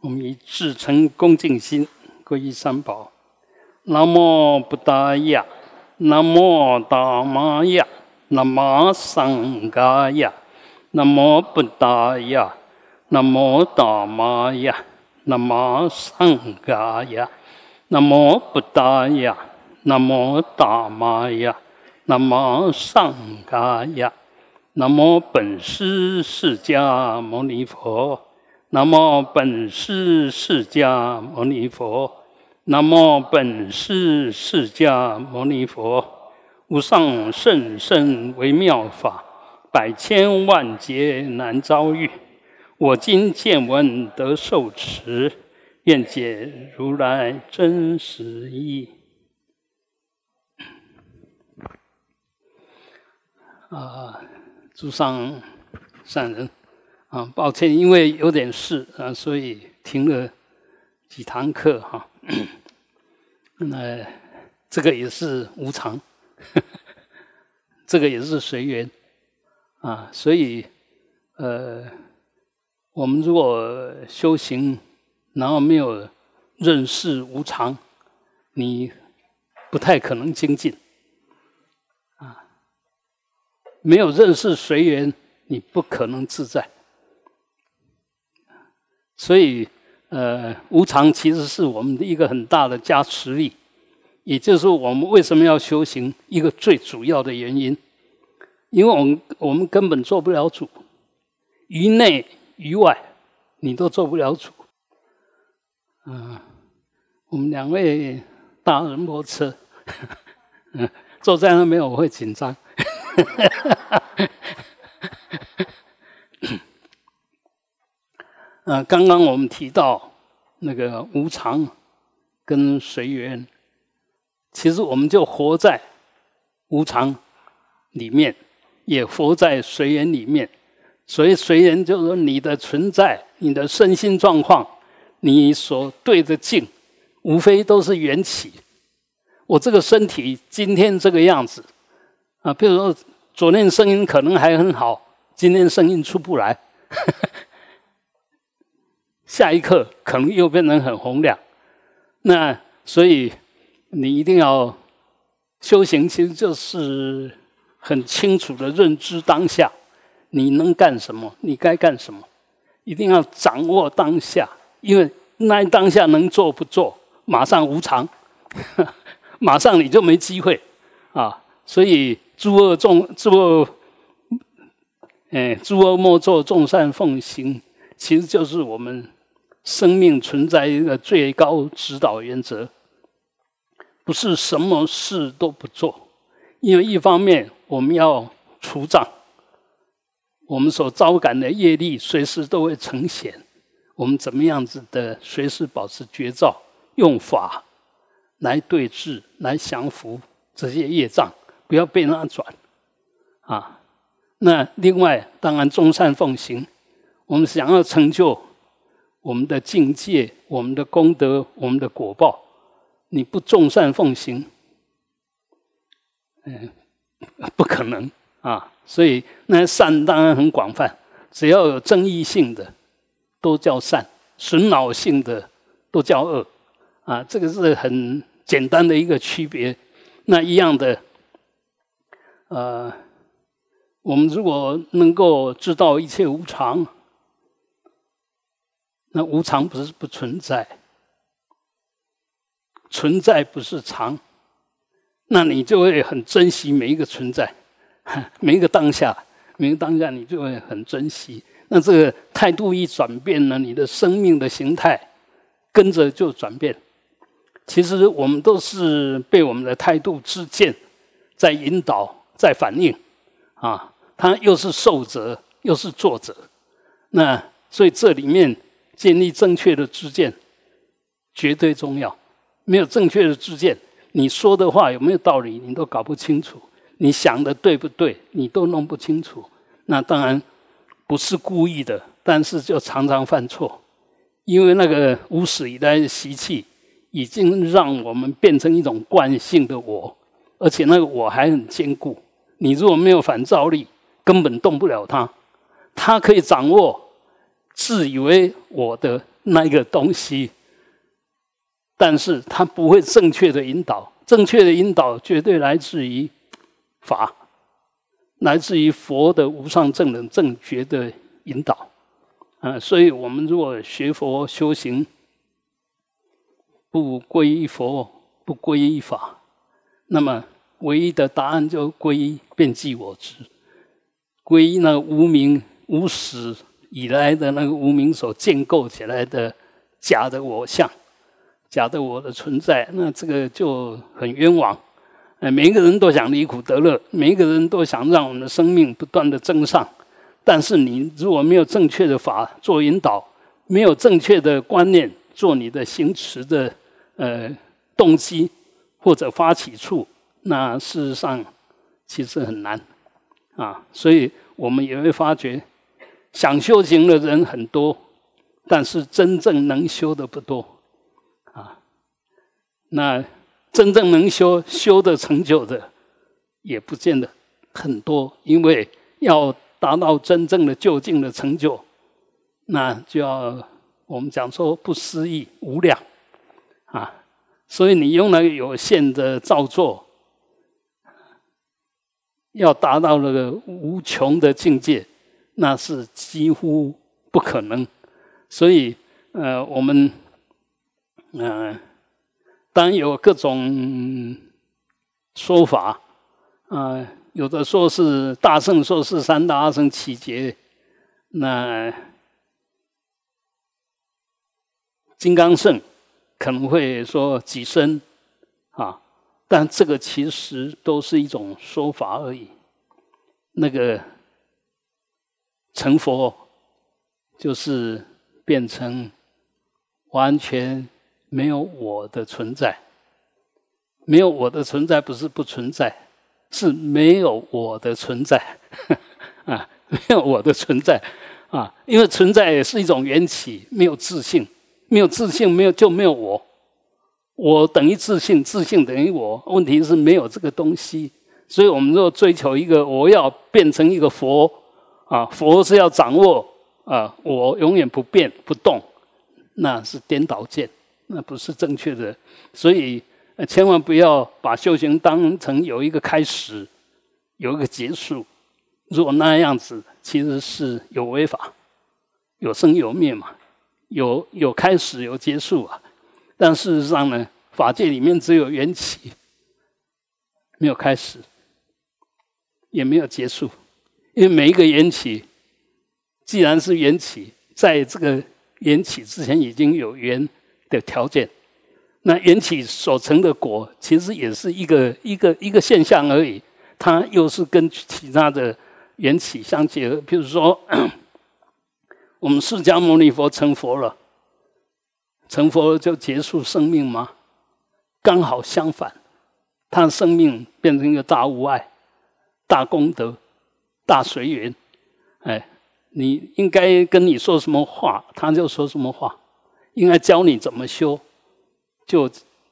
我们以至诚恭敬心皈依三宝。南无布达雅，南无达玛雅，南无桑嘎雅，南无布达雅，南无达玛雅，南无桑嘎雅，南无布达雅，南无达玛雅，南无桑嘎雅，南无本师释迦牟尼佛。南无本师释迦牟尼佛，南无本师释迦牟尼佛，无上甚深微妙法，百千万劫难遭遇。我今见闻得受持，愿解如来真实义。啊，诸上善人。啊，抱歉，因为有点事啊，所以停了几堂课哈。那这个也是无常，这个也是随缘啊。所以呃，我们如果修行，然后没有认识无常，你不太可能精进啊。没有认识随缘，你不可能自在。所以，呃，无常其实是我们的一个很大的加持力，也就是我们为什么要修行一个最主要的原因，因为我们我们根本做不了主，于内于外，你都做不了主。嗯，我们两位大人摩车，嗯，坐在那边我会紧张。呃，刚刚我们提到那个无常跟随缘，其实我们就活在无常里面，也活在随缘里面。所以随缘就是说，你的存在、你的身心状况、你所对的境，无非都是缘起。我这个身体今天这个样子啊，比如说昨天声音可能还很好，今天声音出不来。下一刻可能又变成很洪亮，那所以你一定要修行，其实就是很清楚的认知当下，你能干什么，你该干什么，一定要掌握当下，因为那当下能做不做，马上无常，马上你就没机会啊！所以诸恶众诸恶，哎，诸恶莫作，众善奉行，其实就是我们。生命存在一个最高指导原则，不是什么事都不做，因为一方面我们要除障，我们所招感的业力随时都会呈现，我们怎么样子的随时保持觉照，用法来对治、来降服这些业障，不要被它转啊。那另外，当然众善奉行，我们想要成就。我们的境界，我们的功德，我们的果报，你不众善奉行，嗯，不可能啊！所以那善当然很广泛，只要有争议性的，都叫善；损恼性的，都叫恶。啊，这个是很简单的一个区别。那一样的，呃，我们如果能够知道一切无常。那无常不是不存在，存在不是常，那你就会很珍惜每一个存在，每一个当下，每一个当下你就会很珍惜。那这个态度一转变呢，你的生命的形态跟着就转变。其实我们都是被我们的态度之见在引导，在反应啊，他又是受者，又是作者。那所以这里面。建立正确的知见，绝对重要。没有正确的知见，你说的话有没有道理，你都搞不清楚；你想的对不对，你都弄不清楚。那当然不是故意的，但是就常常犯错，因为那个无始以来的习气，已经让我们变成一种惯性的我，而且那个我还很坚固。你如果没有反照力，根本动不了它。它可以掌握。自以为我的那个东西，但是他不会正确的引导。正确的引导绝对来自于法，来自于佛的无上正等正觉的引导。啊，所以我们如果学佛修行，不皈依佛，不皈依法，那么唯一的答案就皈依遍计我执，皈依那无名无始以来的那个无名所建构起来的假的我相。假的我的存在，那这个就很冤枉。哎，每一个人都想离苦得乐，每一个人都想让我们的生命不断的增上。但是你如果没有正确的法做引导，没有正确的观念做你的行持的呃动机或者发起处，那事实上其实很难啊。所以我们也会发觉，想修行的人很多，但是真正能修的不多。啊那真正能修修的成就的，也不见得很多，因为要达到真正的究竟的成就，那就要我们讲说不思议无量啊，所以你用那个有限的造作，要达到那个无穷的境界，那是几乎不可能。所以呃，我们嗯。当有各种说法，啊，有的说是大圣说是三大阿僧祇劫，那金刚圣可能会说几身，啊，但这个其实都是一种说法而已。那个成佛就是变成完全。没有我的存在，没有我的存在不是不存在，是没有我的存在。啊，没有我的存在。啊，因为存在也是一种缘起，没有自信，没有自信，没有就没有我，我等于自信，自信等于我，问题是没有这个东西，所以我们若追求一个我要变成一个佛啊，佛是要掌握啊，我永远不变不动，那是颠倒见。那不是正确的，所以千万不要把修行当成有一个开始，有一个结束。如果那样子，其实是有违法，有生有灭嘛，有有开始有结束啊。但事实上呢，法界里面只有缘起，没有开始，也没有结束。因为每一个缘起，既然是缘起，在这个缘起之前已经有缘。的条件，那缘起所成的果，其实也是一个一个一个现象而已。它又是跟其他的缘起相结合。比如说，我们释迦牟尼佛成佛了，成佛就结束生命吗？刚好相反，他的生命变成一个大无碍、大功德、大随缘。哎，你应该跟你说什么话，他就说什么话。应该教你怎么修，就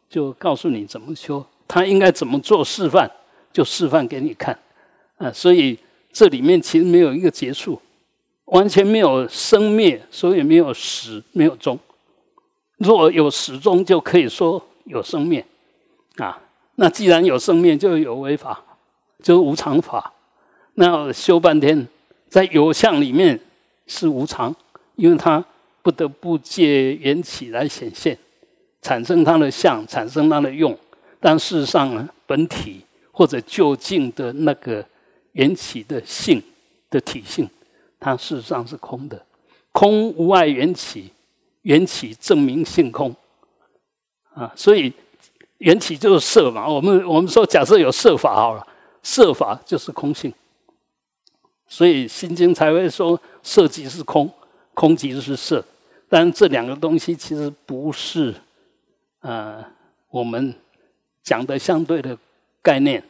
就告诉你怎么修。他应该怎么做示范，就示范给你看。啊，所以这里面其实没有一个结束，完全没有生灭，所以没有始，没有终。若有始终，就可以说有生灭。啊，那既然有生灭，就有违法，就是无常法。那修半天，在有相里面是无常，因为它。不得不借缘起来显现，产生它的相，产生它的用。但事实上呢，本体或者究竟的那个缘起的性的体性，它事实上是空的。空无碍缘起，缘起证明性空。啊，所以缘起就是色嘛。我们我们说，假设有色法好了，色法就是空性。所以心经才会说，色即是空，空即是色。但这两个东西其实不是，呃，我们讲的相对的概念。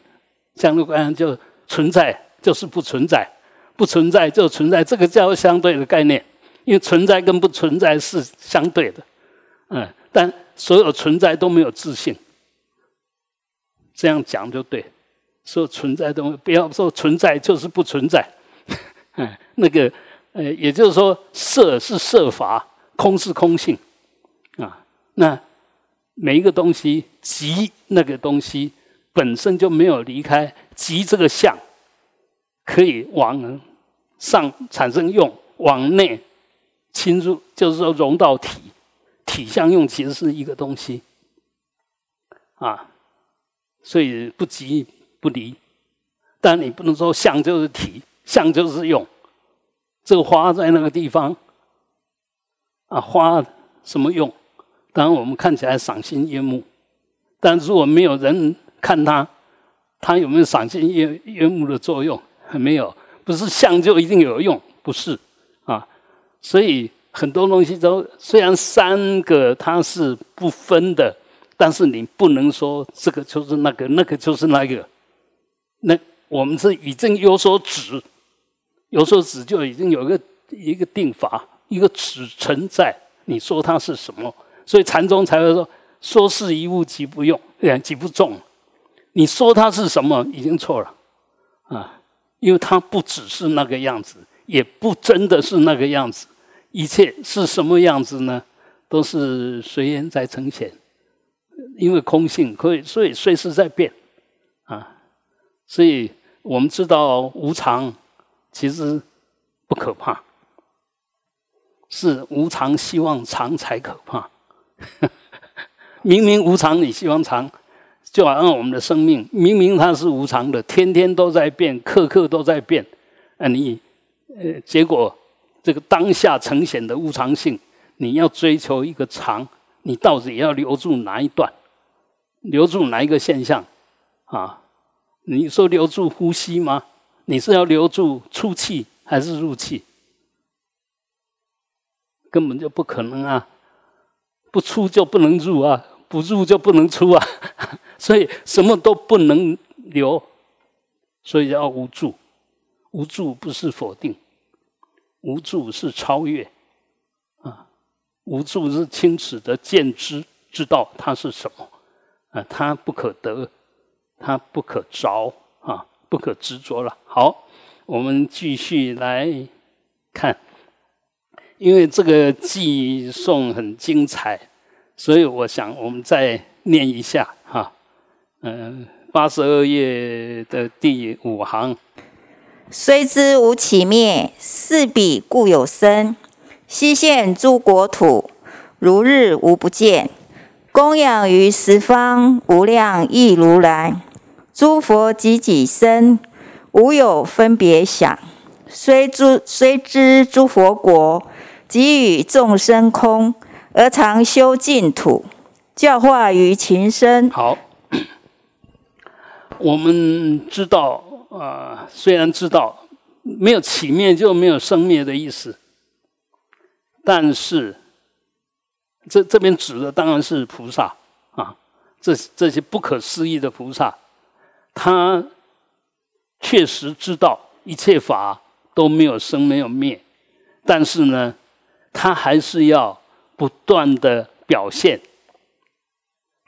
相对概念就存在就是不存在，不存在就存在，这个叫相对的概念。因为存在跟不存在是相对的，嗯，但所有存在都没有自信。这样讲就对，所有存在都不要说存在就是不存在，嗯，那个，呃，也就是说，色是色法。空是空性啊。那每一个东西即那个东西本身就没有离开即这个相，可以往上产生用，往内侵入，就是说融到体，体相用其实是一个东西啊。所以不即不离，但你不能说相就是体，相就是用。这个花在那个地方，啊，花什么用？当然我们看起来赏心悦目，但如果没有人看它，它有没有赏心悦悦目的作用？没有，不是相就一定有用，不是啊。所以很多东西都虽然三个它是不分的。但是你不能说这个就是那个，那个就是那个。那我们是已经有所指，有时候指就已经有一个一个定法，一个指存在。你说它是什么？所以禅宗才会说：说是一物即不用，即不中。你说它是什么，已经错了啊！因为它不只是那个样子，也不真的是那个样子。一切是什么样子呢？都是随缘在呈现。因为空性，可以所以随时在变，啊，所以我们知道无常其实不可怕，是无常希望常才可怕。明明无常，你希望常，就好像我们的生命，明明它是无常的，天天都在变，刻刻都在变，啊，你呃，结果这个当下呈现的无常性，你要追求一个常。你到底要留住哪一段？留住哪一个现象？啊，你说留住呼吸吗？你是要留住出气还是入气？根本就不可能啊！不出就不能入啊，不入就不能出啊，所以什么都不能留，所以要无助。无助不是否定，无助是超越啊。无助是清楚的见知，知道它是什么，啊，它不可得，它不可着，啊，不可执着了。好，我们继续来看，因为这个寄颂很精彩，所以我想我们再念一下哈，嗯，八十二页的第五行，虽知无起灭，是彼故有生。西现诸国土，如日无不见；供养于十方无量亿如来。诸佛及己身，无有分别想。虽诸虽知诸佛国，给予众生空，而常修净土，教化于情生。好，我们知道啊，虽然知道没有起灭就没有生灭的意思。但是，这这边指的当然是菩萨啊，这这些不可思议的菩萨，他确实知道一切法都没有生没有灭，但是呢，他还是要不断的表现，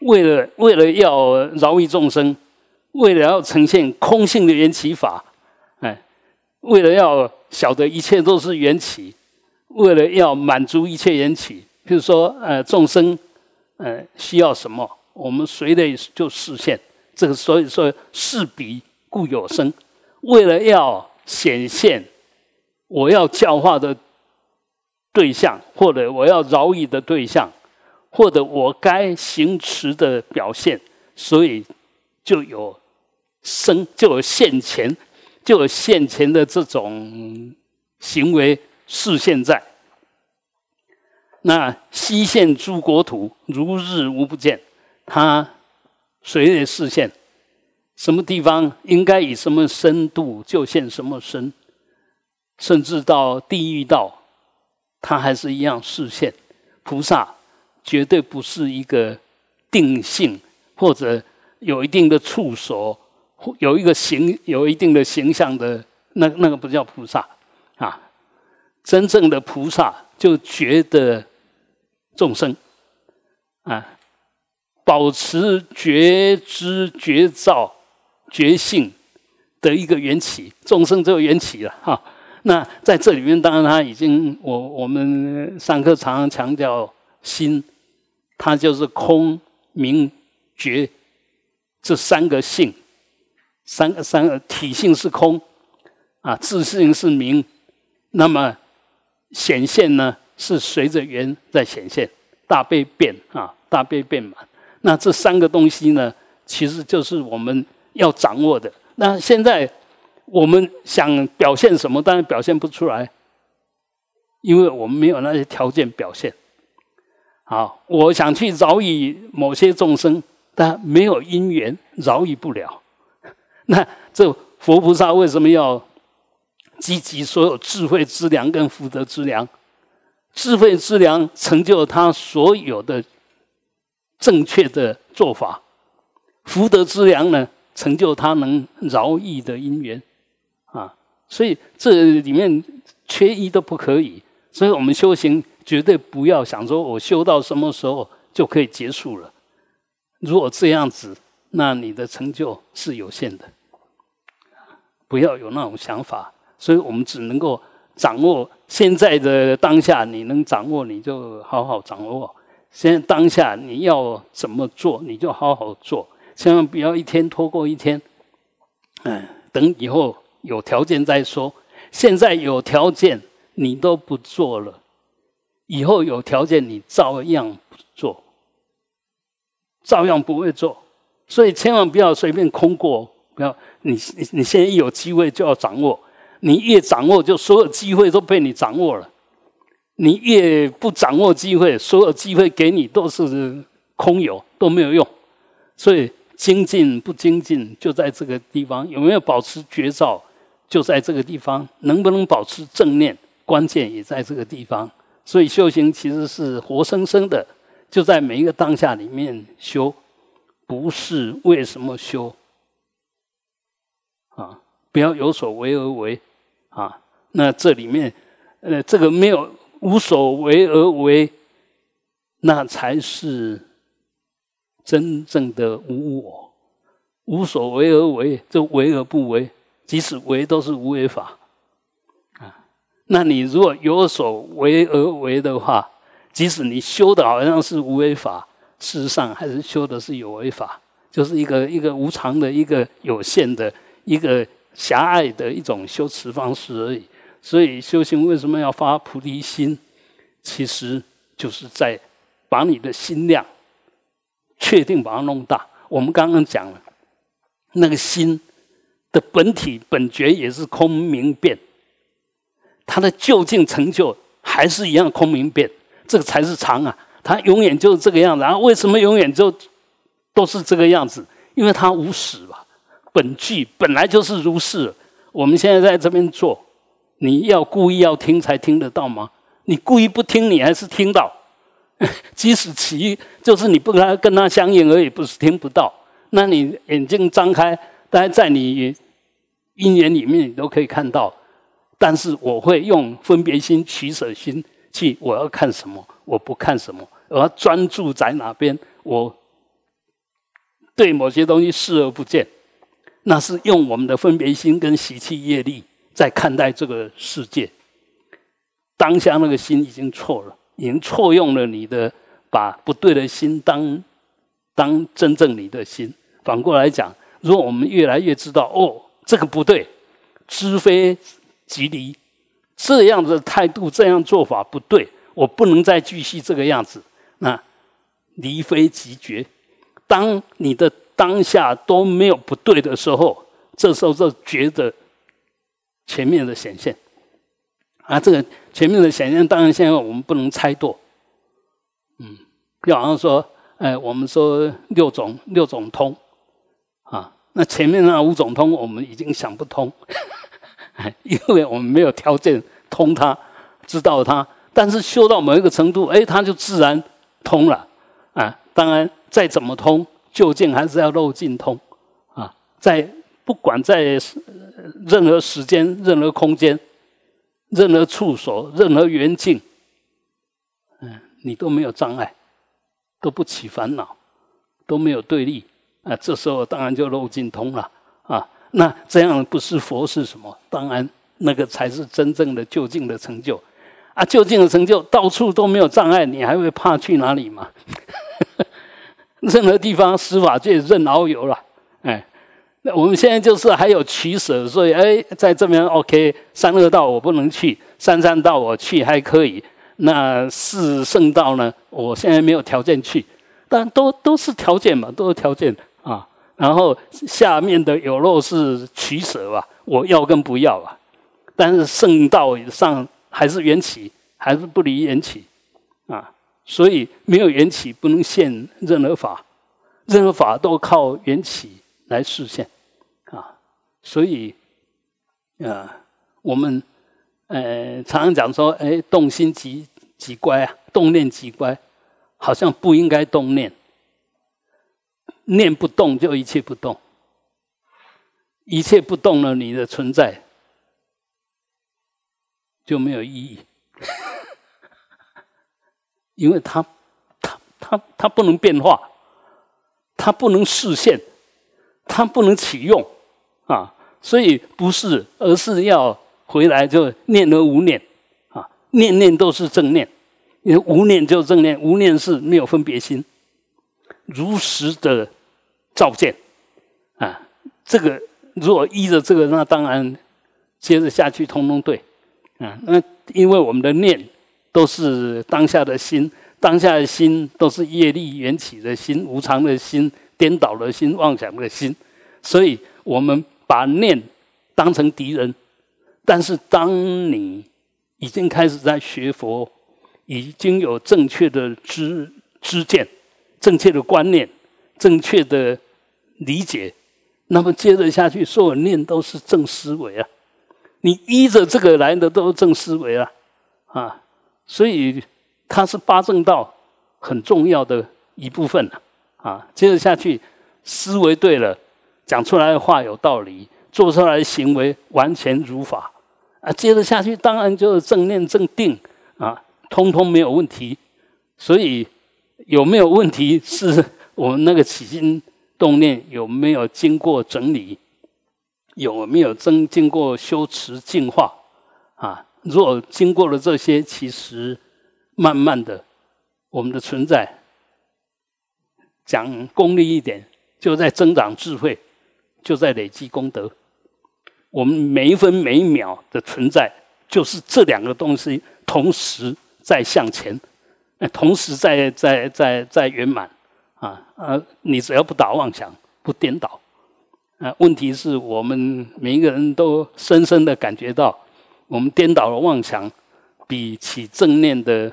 为了为了要饶益众生，为了要呈现空性的缘起法，哎，为了要晓得一切都是缘起。为了要满足一切缘起，比如说，呃，众生，呃，需要什么，我们随类就实现。这个所以说，是彼故有生。为了要显现我要教化的对象，或者我要饶益的对象，或者我该行持的表现，所以就有生，就有现前，就有现前的这种行为。是现在，那西现诸国土，如日无不见。他随类视现，什么地方应该以什么深度就现什么深，甚至到地狱道，他还是一样视现。菩萨绝对不是一个定性，或者有一定的处所，有一个形，有一定的形象的，那那个不叫菩萨啊。真正的菩萨就觉得众生啊，保持觉知、觉照、觉性的一个缘起，众生就缘起了哈。那在这里面，当然他已经，我我们上课常常强调心，它就是空、明、觉这三个性，三个三个体性是空，啊，自性是明，那么显现呢是随着缘在显现，大悲变啊，大悲变满。那这三个东西呢，其实就是我们要掌握的。那现在。我们想表现什么，当然表现不出来，因为我们没有那些条件表现。好，我想去饶益某些众生，但没有因缘，饶益不了。那这佛菩萨为什么要积集所有智慧之粮跟福德之粮？智慧之粮成就他所有的正确的做法，福德之粮呢，成就他能饶益的因缘。啊，所以这里面缺一都不可以。所以我们修行绝对不要想说我修到什么时候就可以结束了。如果这样子，那你的成就是有限的。不要有那种想法。所以我们只能够掌握现在的当下，你能掌握你就好好掌握。现在当下你要怎么做，你就好好做，千万不要一天拖过一天。嗯，等以后。有条件再说，现在有条件你都不做了，以后有条件你照样不做，照样不会做，所以千万不要随便空过，不要你你你现在一有机会就要掌握，你越掌握就所有机会都被你掌握了，你越不掌握机会，所有机会给你都是空有，都没有用，所以精进不精进就在这个地方，有没有保持绝招？就在这个地方，能不能保持正念，关键也在这个地方。所以修行其实是活生生的，就在每一个当下里面修，不是为什么修啊？不要有所为而为啊！那这里面，呃，这个没有无所为而为，那才是真正的无我。无所为而为，这为而不为。即使为都是无为法，啊，那你如果有所为而为的话，即使你修的好像是无为法，事实上还是修的是有为法，就是一个一个无常的一个有限的一个狭隘的一种修持方式而已。所以修行为什么要发菩提心？其实就是在把你的心量确定把它弄大。我们刚刚讲了那个心。的本体本觉也是空明变，它的究竟成就还是一样空明变，这个才是常啊！它永远就是这个样子。然后为什么永远就都是这个样子？因为它无始吧，本具本来就是如是。我们现在在这边做，你要故意要听才听得到吗？你故意不听，你还是听到。即使其就是你不跟他跟他相应而已，不是听不到。那你眼睛张开。大家在你因缘里面，你都可以看到。但是我会用分别心、取舍心去，我要看什么，我不看什么，我要专注在哪边。我对某些东西视而不见，那是用我们的分别心跟习气业力在看待这个世界。当下那个心已经错了，已经错用了你的，把不对的心当当真正你的心。反过来讲。如果我们越来越知道哦，这个不对，知非即离，这样的态度、这样做法不对，我不能再继续这个样子。那离非即觉，当你的当下都没有不对的时候，这时候就觉得前面的显现。啊，这个前面的显现，当然现在我们不能猜度。嗯，比方说，哎，我们说六种六种通。啊，那前面那五种通我们已经想不通，因为我们没有条件通它，知道它。但是修到某一个程度，哎，它就自然通了。啊，当然再怎么通，究竟还是要漏尽通。啊，在不管在任何时间、任何空间、任何处所、任何缘境，嗯，你都没有障碍，都不起烦恼，都没有对立。啊，这时候当然就漏尽通了啊。那这样不是佛是什么？当然那个才是真正的就近的成就。啊，就近的成就到处都没有障碍，你还会怕去哪里吗？任何地方司法界任遨游了，哎，那我们现在就是还有取舍，所以哎，在这边 OK，三恶道我不能去，三善道我去还可以，那四圣道呢？我现在没有条件去，但都都是条件嘛，都是条件啊。然后下面的有肉是取舍吧，我要跟不要啊。但是圣道以上还是缘起，还是不离缘起啊。所以没有缘起不能现任何法，任何法都靠缘起来实现啊。所以啊，我们呃常常讲说，哎，动心即即乖啊，动念即乖，好像不应该动念。念不动，就一切不动；一切不动了，你的存在就没有意义，因为它、它、它、它不能变化，它不能实现，它不能启用啊！所以不是，而是要回来就念而无念啊，念念都是正念，因为无念就正念，无念是没有分别心，如实的。照见，啊，这个如果依着这个，那当然接着下去通通对，啊，那因为我们的念都是当下的心，当下的心都是业力缘起的心，无常的心，颠倒了心，妄想的心，所以我们把念当成敌人。但是当你已经开始在学佛，已经有正确的知知见、正确的观念、正确的。理解，那么接着下去，所有念都是正思维啊！你依着这个来的都是正思维啊，啊，所以它是八正道很重要的一部分啊！啊，接着下去，思维对了，讲出来的话有道理，做出来的行为完全如法啊！接着下去，当然就是正念正定啊，通通没有问题。所以有没有问题，是我们那个起心。动念有没有经过整理？有没有经经过修持净化？啊，若经过了这些，其实慢慢的，我们的存在，讲功利一点，就在增长智慧，就在累积功德。我们每一分每一秒的存在，就是这两个东西同时在向前，同时在在在在圆满。啊，呃，你只要不打妄想，不颠倒，啊，问题是我们每一个人都深深的感觉到，我们颠倒了妄想，比起正念的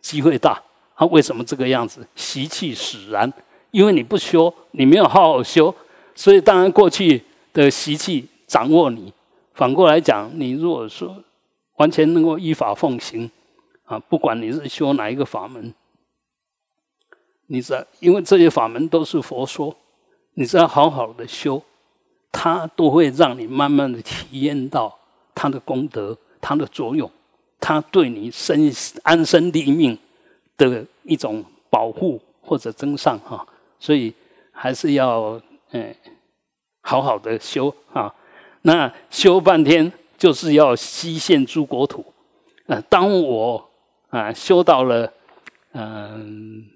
机会大。啊，为什么这个样子？习气使然，因为你不修，你没有好好修，所以当然过去的习气掌握你。反过来讲，你如果说完全能够依法奉行，啊，不管你是修哪一个法门。你知道，因为这些法门都是佛说，你只要好好的修，它都会让你慢慢的体验到它的功德、它的作用，它对你身安身立命的一种保护或者增上哈。所以还是要嗯好好的修啊。那修半天就是要西现诸国土。啊，当我啊修到了嗯。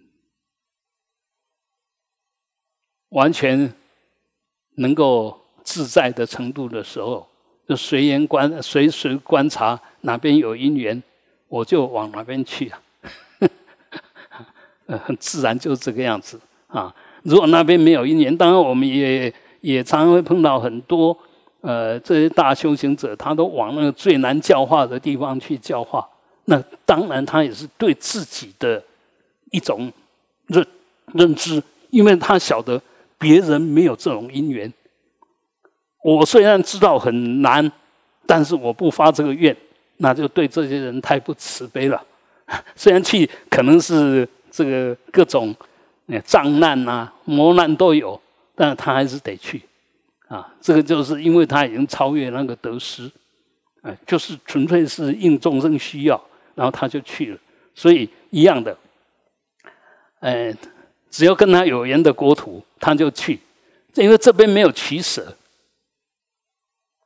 完全能够自在的程度的时候，就随缘观，随时观察哪边有因缘，我就往哪边去啊。很自然就这个样子啊。如果那边没有因缘，当然我们也也常常会碰到很多呃这些大修行者，他都往那个最难教化的地方去教化。那当然他也是对自己的一种认认知，因为他晓得。别人没有这种因缘，我虽然知道很难，但是我不发这个愿，那就对这些人太不慈悲了。虽然去可能是这个各种障难啊、磨难都有，但他还是得去啊。这个就是因为他已经超越那个得失，哎，就是纯粹是应众生需要，然后他就去了。所以一样的，哎。只要跟他有缘的国土，他就去，因为这边没有取舍，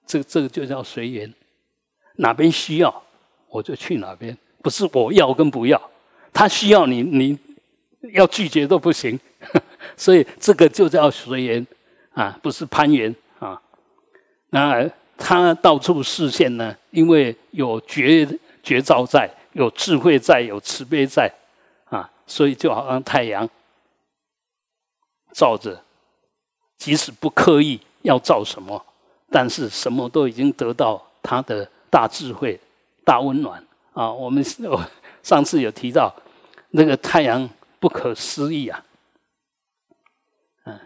这这个就叫随缘哪边需要我就去哪边，不是我要跟不要，他需要你，你要拒绝都不行。所以这个就叫随缘啊，不是攀缘啊。那他到处视线呢，因为有觉觉照在，有智慧在，有慈悲在啊，所以就好像太阳照着，即使不刻意要照什么，但是什么都已经得到他的大智慧、大温暖啊。我们我 上次有提到那个太阳不可思议啊。嗯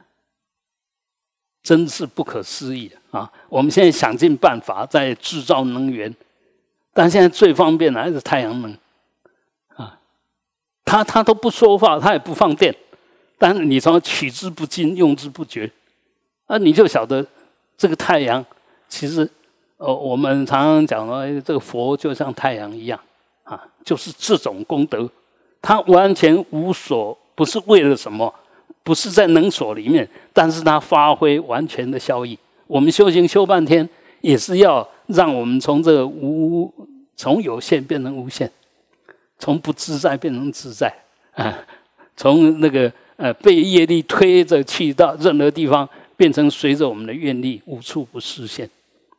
真是不可思议啊！我们现在想尽办法在制造能源，但现在最方便的还是太阳能啊。他他都不说话，他也不放电，但是你从取之不尽，用之不绝，啊，你就晓得这个太阳其实，呃，我们常常讲说，这个佛就像太阳一样啊，就是这种功德，他完全无所，不是为了什么。不是在能所里面，但是它发挥完全的效益。我们修行修半天，也是要让我们从这个无从有限变成无限，从不自在变成自在啊，从那个呃被业力推着去到任何地方，变成随着我们的愿力无处不实现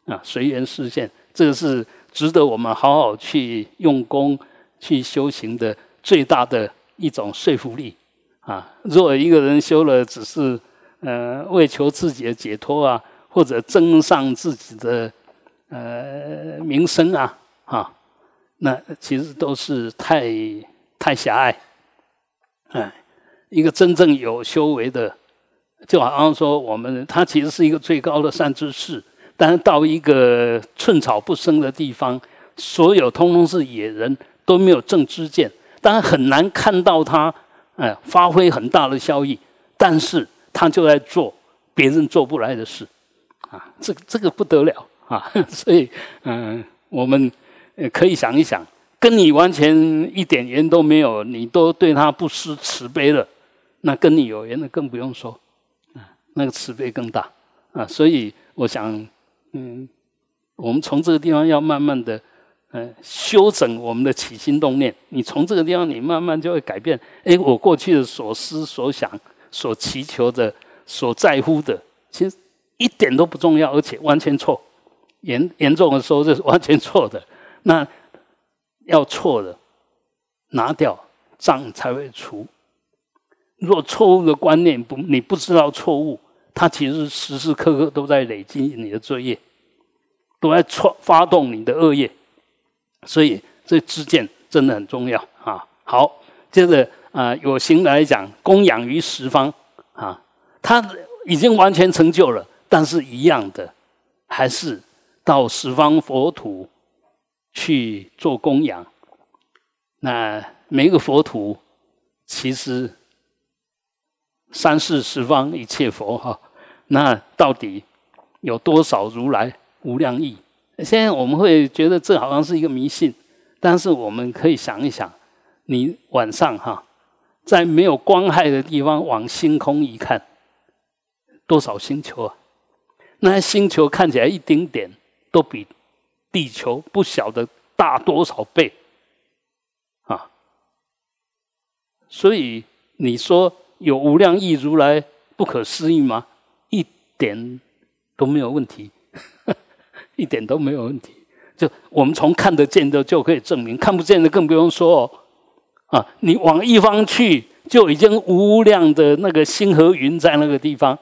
啊，随缘实现。这个是值得我们好好去用功去修行的最大的一种说服力。啊，若一个人修了，只是呃为求自己的解脱啊，或者增上自己的呃名声啊，哈，那其实都是太太狭隘。哎，一个真正有修为的，就好像说我们他其实是一个最高的善知识，但是到一个寸草不生的地方，所有通通是野人，都没有正知见，当然很难看到他。哎，发挥很大的效益，但是他就在做别人做不来的事，啊，这这个不得了啊！所以，嗯，我们可以想一想，跟你完全一点缘都没有，你都对他不失慈悲了，那跟你有缘的更不用说，啊，那个慈悲更大啊！所以，我想，嗯，我们从这个地方要慢慢的。嗯，修整我们的起心动念，你从这个地方，你慢慢就会改变。哎，我过去的所思所想、所祈求的、所在乎的，其实一点都不重要，而且完全错。严严重的时候，这是完全错的。那要错的，拿掉障才会除。若错误的观念不，你不知道错误，它其实时时刻刻都在累积你的罪业，都在创发动你的恶业。所以这知见真的很重要啊！好，接着啊，有形来讲，供养于十方啊，他已经完全成就了，但是一样的，还是到十方佛土去做供养。那每一个佛土，其实三世十方一切佛哈，那到底有多少如来无量亿？现在我们会觉得这好像是一个迷信，但是我们可以想一想，你晚上哈，在没有光害的地方往星空一看，多少星球啊？那些星球看起来一丁点，都比地球不晓得大多少倍啊！所以你说有无量亿如来不可思议吗？一点都没有问题。一点都没有问题，就我们从看得见的就可以证明，看不见的更不用说哦。啊，你往一方去，就已经无量的那个星和云在那个地方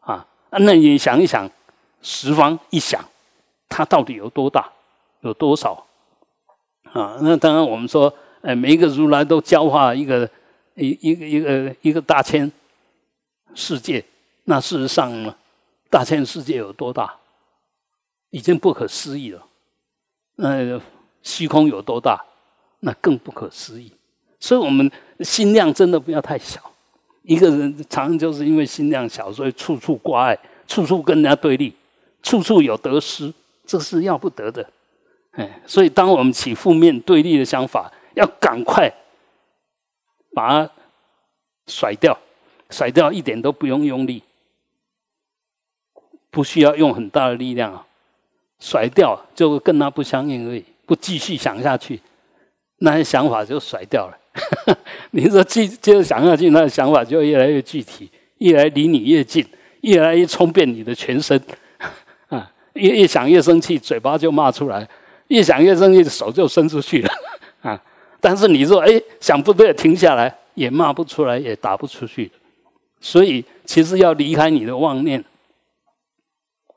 啊。那你想一想，十方一想，它到底有多大，有多少啊？那当然，我们说，哎，每一个如来都教化一个一一个一个一个大千世界。那事实上呢，大千世界有多大？已经不可思议了，那虚空有多大？那更不可思议。所以，我们心量真的不要太小。一个人常常就是因为心量小，所以处处挂碍，处处跟人家对立，处处有得失，这是要不得的。哎，所以当我们起负面对立的想法，要赶快把它甩掉，甩掉一点都不用用力，不需要用很大的力量啊。甩掉，就跟他不相应而已，不继续想下去，那些想法就甩掉了。你说继接着想下去，那个想法就越来越具体，越来离你越近，越来越冲遍你的全身。啊，越越想越生气，嘴巴就骂出来；越想越生气，手就伸出去了。啊，但是你说，哎，想不对，停下来，也骂不出来，也打不出去。所以，其实要离开你的妄念，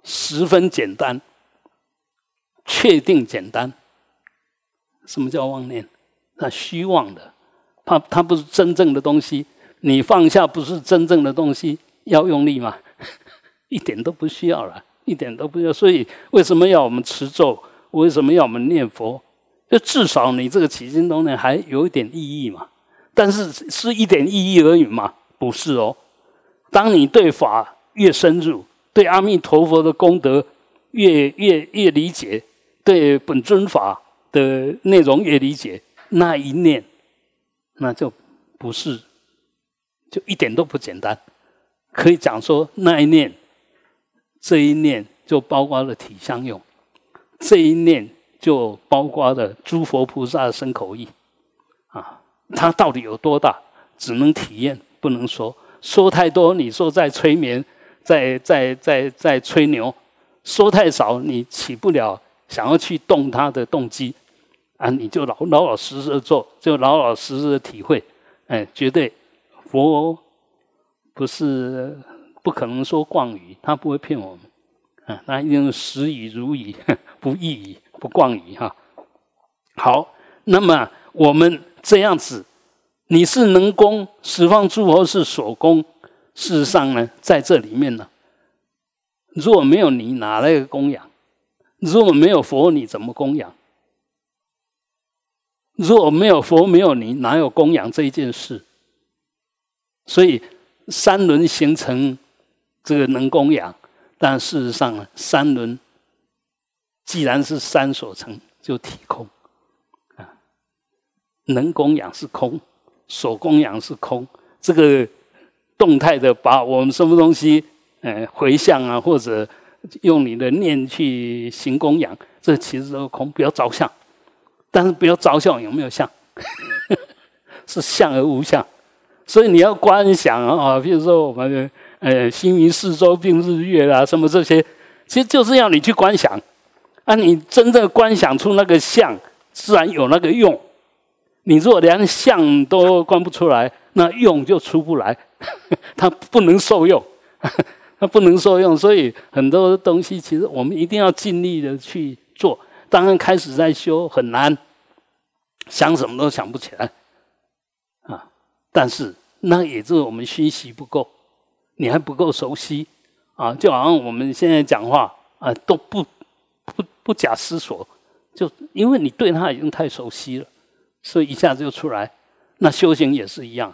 十分简单，确定简单。什么叫妄念？那虚妄的。它它不是真正的东西，你放下不是真正的东西，要用力吗？一点都不需要了，一点都不要。所以为什么要我们持咒？为什么要我们念佛？就至少你这个起心动念还有一点意义嘛。但是是一点意义而已嘛？不是哦。当你对法越深入，对阿弥陀佛的功德越越越理解，对本尊法的内容也理解，那一念。那就不是，就一点都不简单。可以讲说，那一念，这一念就包括了体相用，这一念就包括了诸佛菩萨的身口意。啊，它到底有多大？只能体验，不能说。说太多，你说在催眠，在在在在吹牛；说太少，你起不了想要去动他的动机。啊，你就老老老实实的做，就老老实实的体会，哎，绝对佛不是不可能说妄语，他不会骗我们，啊，那一定是实语如语，不异语，不妄语哈。好，那么我们这样子，你是能供十方诸佛是所供，事实上呢，在这里面呢，如果没有你，哪来个供养？如果没有佛，你怎么供养？如果没有佛，没有你，哪有供养这一件事？所以三轮形成这个能供养，但事实上，三轮既然是三所成就体空啊，能供养是空，所供养是空。这个动态的把我们什么东西，呃，回向啊，或者用你的念去行供养，这其实都空，不要着相。但是不要着相，有没有相？是相而无相，所以你要观想啊，比如说我们呃星云四周并日月啦，什么这些，其实就是要你去观想。啊，你真正观想出那个相，自然有那个用。你如果连相都观不出来，那用就出不来，它不能受用，它不能受用。所以很多东西，其实我们一定要尽力的去做。当然，开始在修很难，想什么都想不起来，啊！但是那也是我们学习不够，你还不够熟悉啊！就好像我们现在讲话啊，都不不不假思索，就因为你对他已经太熟悉了，所以一下子就出来。那修行也是一样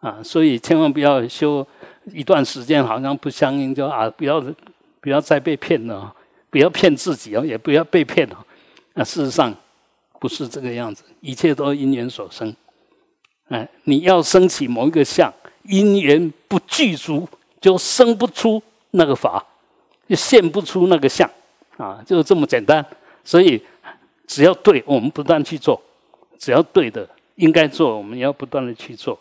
啊，所以千万不要修一段时间，好像不相应，就啊，不要不要再被骗了。不要骗自己哦，也不要被骗哦。那事实上不是这个样子，一切都是因缘所生。哎，你要升起某一个相，因缘不具足，就生不出那个法，就现不出那个相啊，就是这么简单。所以只要对，我们不断去做；只要对的应该做，我们要不断的去做。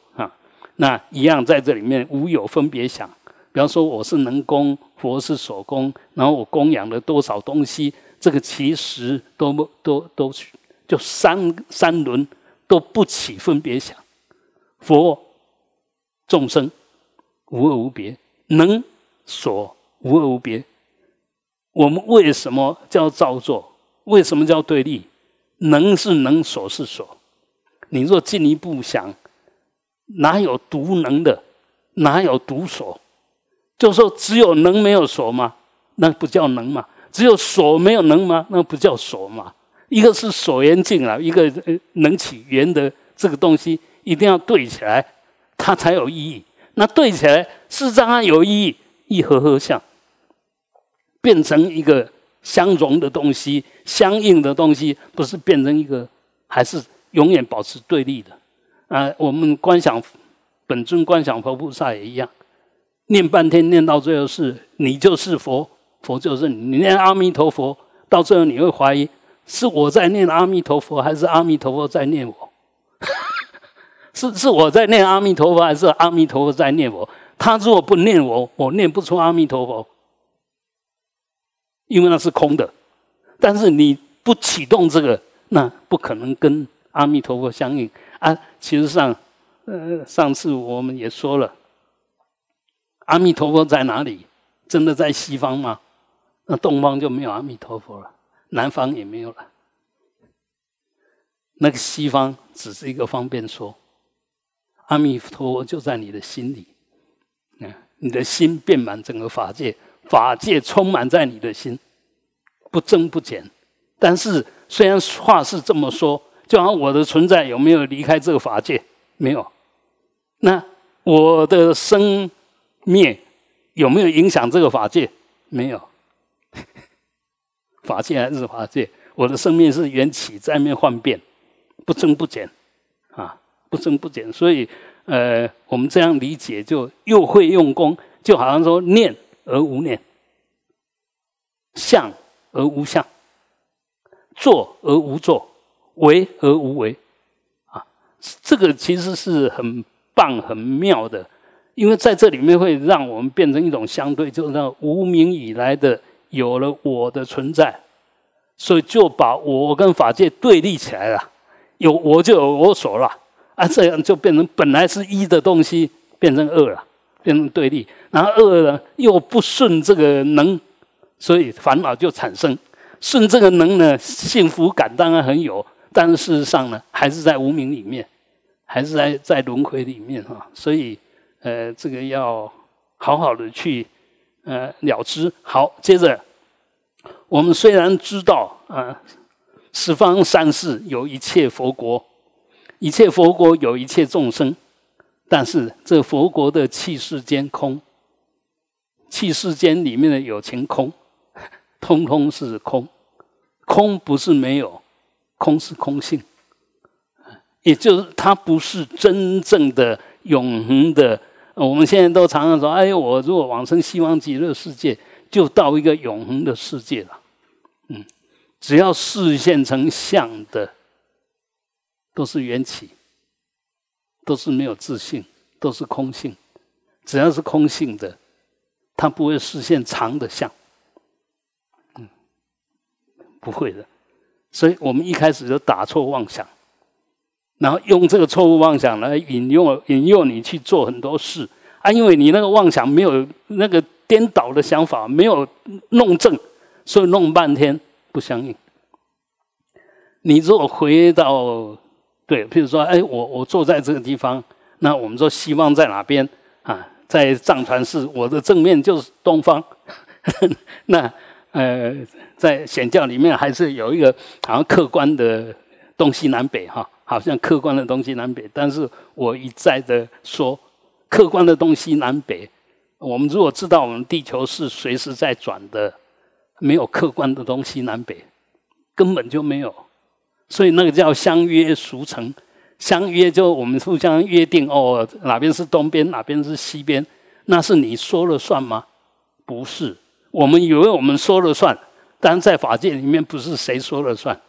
那一样在这里面无有分别想。比方说，我是能供，佛是所供，然后我供养了多少东西，这个其实都都都就三三轮都不起分别想，佛众生无二无别，能所无二无别。我们为什么叫造作？为什么叫对立？能是能，所是所。你若进一步想，哪有独能的？哪有独所？就说只有能没有所吗？那不叫能嘛。只有所没有能吗？那不叫所嘛。一个是所缘境啊，一个能起缘的这个东西一定要对起来，它才有意义。那对起来是让它有意义，一合合相，变成一个相融的东西，相应的东西，不是变成一个，还是永远保持对立的。啊，我们观想本尊观想佛菩萨也一样。念半天，念到最后是你就是佛，佛就是你。你念阿弥陀佛，到最后你会怀疑，是我在念阿弥陀佛，还是阿弥陀佛在念我？是是我在念阿弥陀佛，还是阿弥陀佛在念我？他如果不念我，我念不出阿弥陀佛，因为那是空的。但是你不启动这个，那不可能跟阿弥陀佛相应啊。其实上，呃，上次我们也说了，阿弥陀佛在哪里？真的在西方吗？那东方就没有阿弥陀佛了，南方也没有了。那个西方只是一个方便说。阿弥陀佛就在你的心里，嗯，你的心遍满整个法界，法界充满在你的心，不增不减。但是虽然话是这么说，就好像我的存在有没有离开这个法界？没有。那我的生灭有没有影响这个法界？没有。法界还是法界，我的生命是缘起在面幻变，不增不减，啊。不增不减，所以，呃，我们这样理解就又会用功，就好像说念而无念，相而无相，做而无做，为和无为，啊，这个其实是很棒很妙的，因为在这里面会让我们变成一种相对，就是让无名以来的有了我的存在，所以就把我跟法界对立起来了，有我就有我所了。啊，这样就变成本来是一的东西变成二了，变成对立。然后二呢又不顺这个能，所以烦恼就产生。顺这个能呢，幸福感当然很有，但事实上呢，还是在无名里面，还是在在轮回里面哈。所以呃，这个要好好的去呃了知。好，接着我们虽然知道啊，十方三世有一切佛国。一切佛国有一切众生，但是这佛国的气世间空，气世间里面的有情空，通通是空，空不是没有，空是空性，也就是它不是真正的永恒的。我们现在都常常说：“哎，我如果往生西方极乐世界，就到一个永恒的世界了。”嗯，只要视现成相的。都是缘起，都是没有自信，都是空性。只要是空性的，它不会实现长的相，嗯，不会的。所以我们一开始就打错妄想，然后用这个错误妄想来引诱引诱你去做很多事啊，因为你那个妄想没有那个颠倒的想法，没有弄正，所以弄半天不相应。你如果回到。对，譬如说，哎，我我坐在这个地方，那我们说希望在哪边啊？在藏传寺，我的正面就是东方。那呃，在显教里面还是有一个好像客观的东西南北哈，好像客观的东西南北。但是我一再的说，客观的东西南北，我们如果知道我们地球是随时在转的，没有客观的东西南北，根本就没有。所以那个叫相约俗成，相约就我们互相约定哦，哪边是东边，哪边是西边，那是你说了算吗？不是，我们以为我们说了算，但在法界里面不是谁说了算，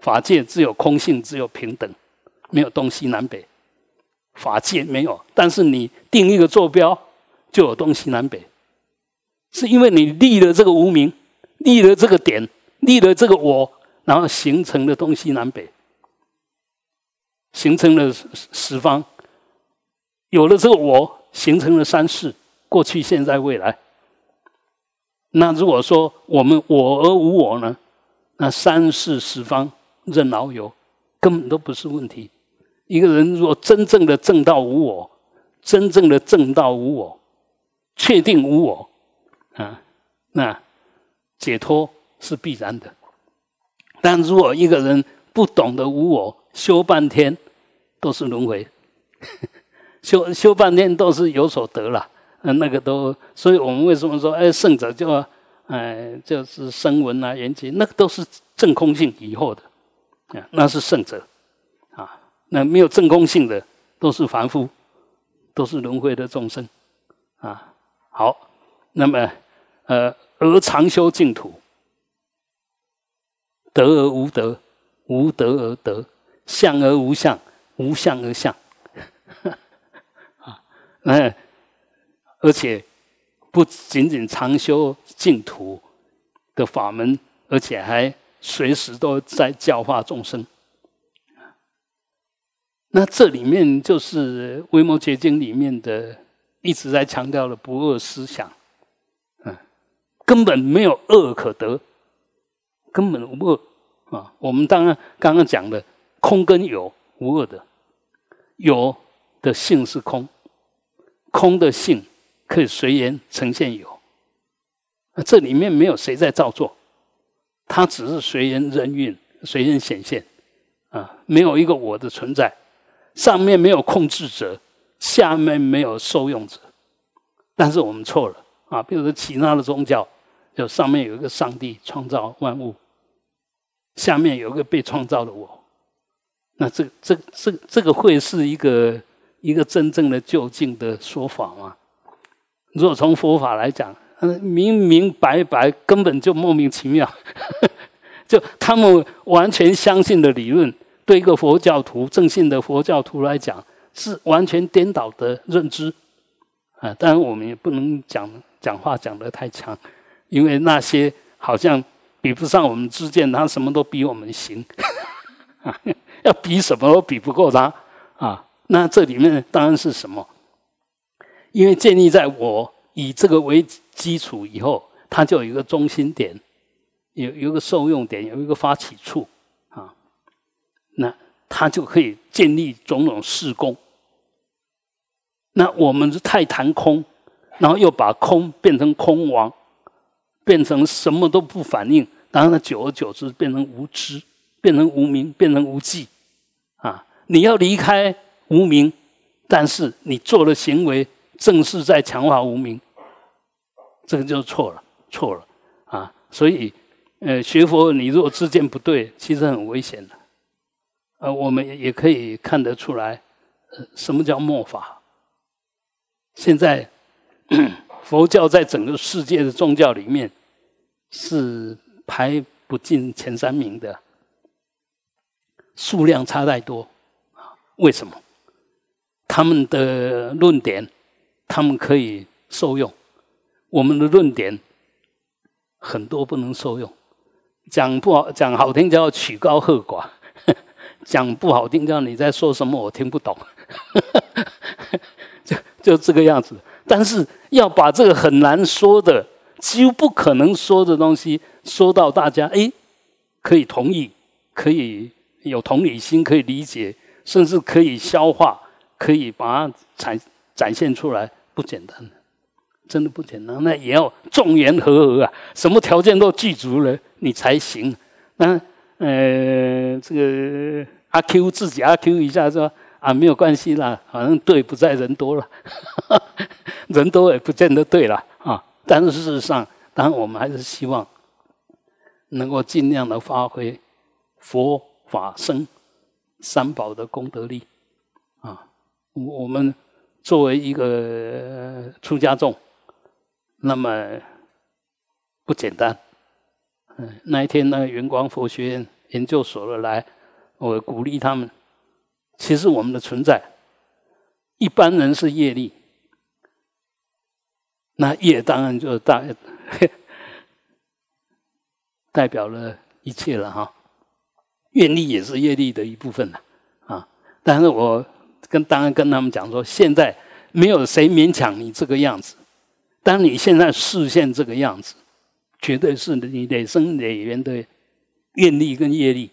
法界只有空性，只有平等，没有东西南北，法界没有。但是你定一个坐标，就有东西南北，是因为你立了这个无名，立了这个点，立了这个我。然后形成了东西南北，形成了十方，有了这个我，形成了三世，过去、现在、未来。那如果说我们我而无我呢？那三世十方任劳游，根本都不是问题。一个人如果真正的正道无我，真正的正道无我，确定无我啊，那解脱是必然的。但如果一个人不懂得无我，修半天都是轮回，修修半天都是有所得了，嗯，那个都，所以我们为什么说，哎，圣者就，哎，就是声闻啊、缘起，那个都是正空性以后的，啊，那是圣者，啊，那没有正空性的都是凡夫，都是轮回的众生，啊，好，那么，呃，而常修净土。得而无得，无得而得，相而无相，无相而相。啊，那而且不仅仅常修净土的法门，而且还随时都在教化众生。那这里面就是《微摩诘经》里面的一直在强调的不二思想，嗯，根本没有恶可得，根本无恶啊。我们当然刚刚讲的空跟有无恶的，有的性是空，空的性可以随缘呈现有，那这里面没有谁在造作，它只是随缘人运，随缘显现啊，没有一个我的存在。上面没有控制者，下面没有受用者，但是我们错了啊！比如说其他的宗教，就上面有一个上帝创造万物，下面有一个被创造的我，那这这这这个会是一个一个真正的究竟的说法吗？如果从佛法来讲，明明白白，根本就莫名其妙，就他们完全相信的理论。对一个佛教徒、正信的佛教徒来讲，是完全颠倒的认知啊！当然，我们也不能讲讲话讲得太强，因为那些好像比不上我们之见，他什么都比我们行啊！要比什么都比不过他啊！那这里面当然是什么？因为建立在我以这个为基础以后，它就有一个中心点，有有一个受用点，有一个发起处。啊那他就可以建立种种事功。那我们是太谈空，然后又把空变成空王，变成什么都不反应，然后呢，久而久之变成无知，变成无名，变成无记。啊，你要离开无名，但是你做的行为正是在强化无名，这个就错了，错了啊！所以，呃，学佛你如果自见不对，其实很危险的。呃，我们也可以看得出来，呃，什么叫末法？现在 佛教在整个世界的宗教里面是排不进前三名的，数量差太多啊！为什么？他们的论点，他们可以受用，我们的论点很多不能受用，讲不好，讲好听叫曲高和寡。讲不好听，叫你在说什么，我听不懂，就就这个样子。但是要把这个很难说的、几乎不可能说的东西说到大家，哎，可以同意，可以有同理心，可以理解，甚至可以消化，可以把它展展现出来，不简单，真的不简单。那也要众言和合啊，什么条件都具足了，你才行。那。呃，这个阿 Q 自己阿 Q 一下说啊，没有关系啦，反正对不在人多了，人多也不见得对了啊。但是事实上，当然我们还是希望能够尽量的发挥佛法僧三宝的功德力啊。我们作为一个出家众，那么不简单。嗯，那一天那个圆光佛学院研究所的来，我鼓励他们。其实我们的存在，一般人是业力，那业当然就代 代表了一切了哈。愿力也是业力的一部分了啊。但是我跟当然跟他们讲说，现在没有谁勉强你这个样子，当你现在视现这个样子。绝对是你累生累缘的愿力跟业力，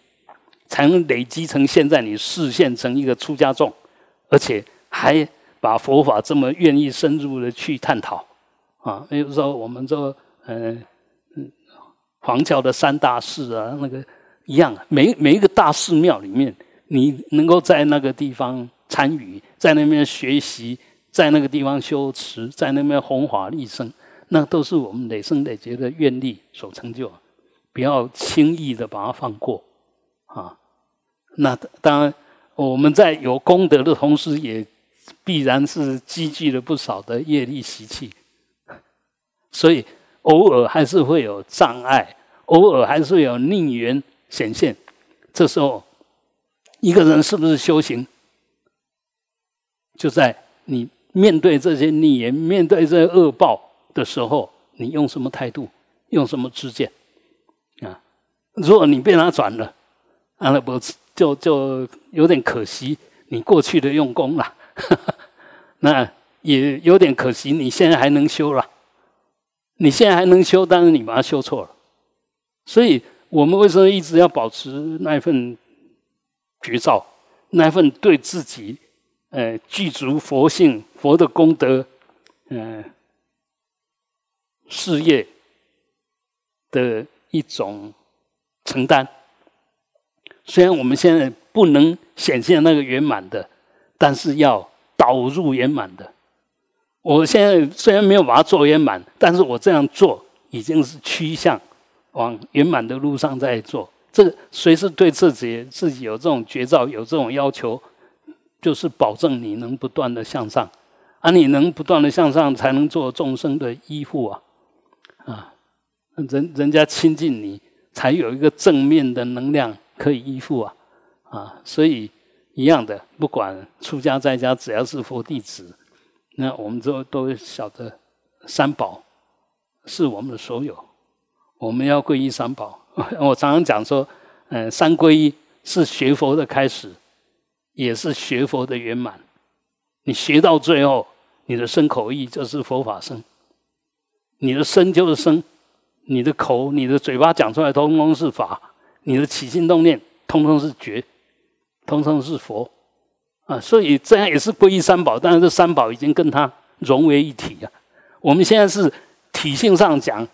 才能累积成现在你视现成一个出家众，而且还把佛法这么愿意深入的去探讨啊。比如说，我们这嗯嗯黄教的三大寺啊，那个一样，每每一个大寺庙里面，你能够在那个地方参与，在那边学习，在那个地方修持，在那边弘法利生。那都是我们累生累劫的愿力所成就，不要轻易的把它放过啊！那当然，我们在有功德的同时，也必然是积聚了不少的业力习气，所以偶尔还是会有障碍，偶尔还是有逆缘显现。这时候，一个人是不是修行，就在你面对这些逆缘、面对这些恶报的时候，你用什么态度，用什么知见啊？如果你被他转了，啊，那不就就有点可惜你过去的用功了。那也有点可惜，你现在还能修了。你现在还能修，但是你把它修错了。所以我们为什么一直要保持那一份绝照，那一份对自己，呃，具足佛性、佛的功德，嗯，事业的一种承担。虽然我们现在不能显现那个圆满的，但是要。导入圆满的，我现在虽然没有把它做圆满，但是我这样做已经是趋向往圆满的路上在做。这个随时对自己自己有这种觉照，有这种要求，就是保证你能不断的向上，啊，你能不断的向上，才能做众生的依附啊，啊，人人家亲近你，才有一个正面的能量可以依附啊，啊，所以。一样的，不管出家在家，只要是佛弟子，那我们都都晓得三宝是我们的所有，我们要皈依三宝。我常常讲说，嗯，三皈依是学佛的开始，也是学佛的圆满。你学到最后，你的身口意就是佛法身，你的身就是身，你的口、你的嘴巴讲出来，通通是法；你的起心动念，通通是觉。通通是佛啊，所以这样也是皈依三宝，但是这三宝已经跟他融为一体了。我们现在是体性上讲，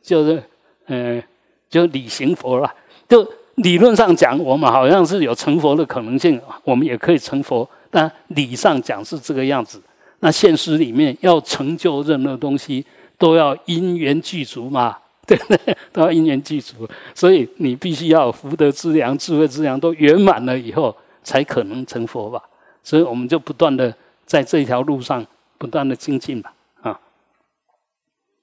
就是嗯，就理行佛了。就理论上讲，我们好像是有成佛的可能性，我们也可以成佛。但理上讲是这个样子。那现实里面要成就任何东西，都要因缘具足嘛。对不对？都要因缘具足，所以你必须要福德之良、智慧之良都圆满了以后，才可能成佛吧。所以我们就不断的在这条路上不断的精进吧。啊，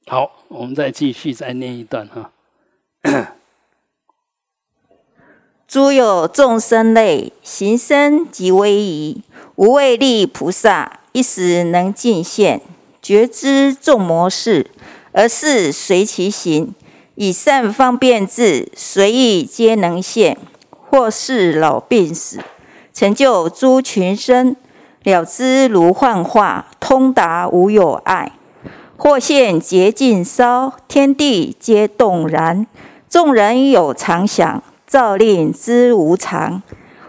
好，我们再继续再念一段哈。诸有众生类，行深极威仪，无畏力菩萨一时能尽现，觉知众魔事。而是随其行，以善方便智，随意皆能现；或是老病死，成就诸群生，了知如幻化，通达无有碍；或现洁净烧，天地皆动然，众人有常想，照令知无常。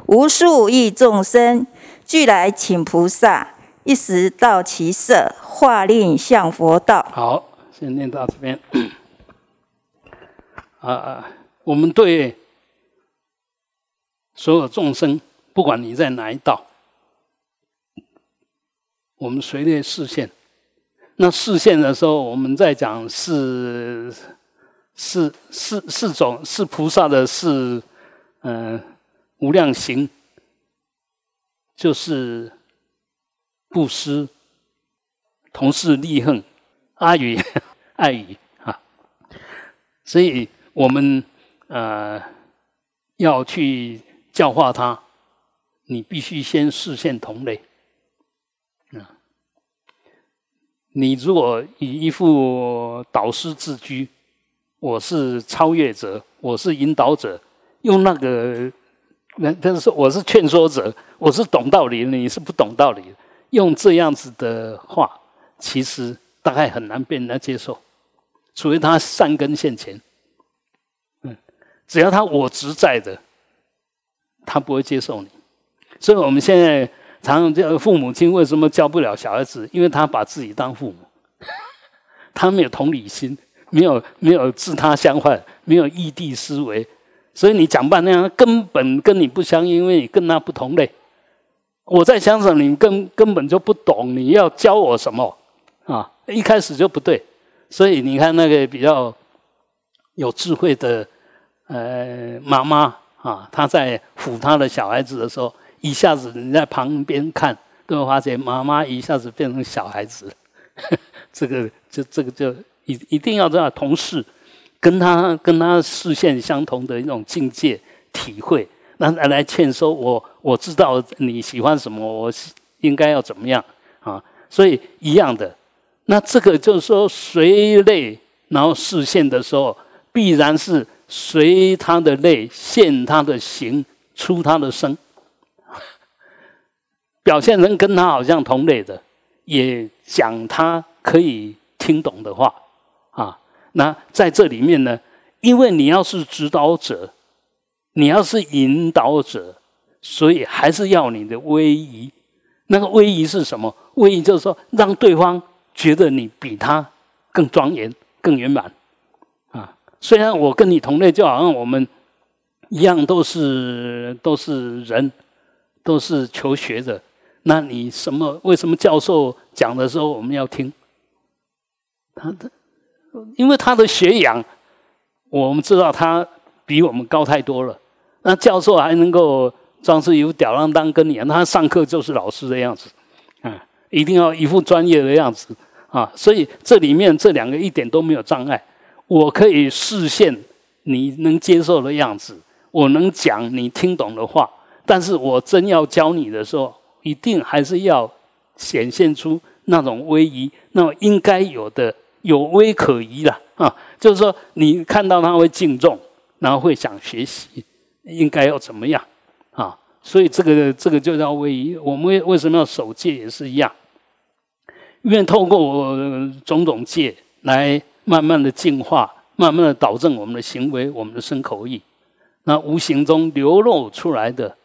无数亿众生俱来请菩萨，一时到其色，化令向佛道。好。先念到这边 啊，我们对所有众生，不管你在哪一道，我们随列视线。那视线的时候，我们在讲是是是四种是菩萨的是嗯无量行，就是布施、同事利恨、阿语。爱语啊，所以我们呃要去教化他，你必须先视现同类啊。你如果以一副导师自居，我是超越者，我是引导者，用那个那但是我是劝说者，我是懂道理，你是不懂道理，用这样子的话，其实大概很难被人家接受。除非他善根现前，嗯，只要他我执在的，他不会接受你。所以我们现在常常叫父母亲为什么教不了小孩子？因为他把自己当父母，他没有同理心，没有没有自他相换，没有异地思维，所以你讲半天根本跟你不相，因为你跟他不同类。我在想想，你根根本就不懂，你要教我什么啊？一开始就不对。所以你看，那个比较有智慧的呃妈妈啊，她在抚她的小孩子的时候，一下子你在旁边看，都会发现妈妈一下子变成小孩子。这个就这个就一一定要这样同事跟他跟他视线相同的一种境界体会，那来劝说我，我知道你喜欢什么，我应该要怎么样啊？所以一样的，那这个就是说随类，然后视线的时候，必然是随他的类现他的形，出他的声，表现成跟他好像同类的，也讲他可以听懂的话。那在这里面呢，因为你要是指导者，你要是引导者，所以还是要你的威仪。那个威仪是什么？威仪就是说，让对方觉得你比他更庄严、更圆满。啊，虽然我跟你同类，就好像我们一样，都是都是人，都是求学的。那你什么？为什么教授讲的时候我们要听他的？因为他的学养，我们知道他比我们高太多了。那教授还能够装饰一副吊郎当跟你，他上课就是老师的样子，啊，一定要一副专业的样子啊。所以这里面这两个一点都没有障碍。我可以视线你能接受的样子，我能讲你听懂的话，但是我真要教你的时候，一定还是要显现出那种威仪，那种应该有的。有威可疑了啊，就是说你看到他会敬重，然后会想学习，应该要怎么样啊？所以这个这个就叫威仪。我们为为什么要守戒也是一样，因为透过种种戒来慢慢的净化，慢慢的导正我们的行为，我们的身口意，那无形中流露出来的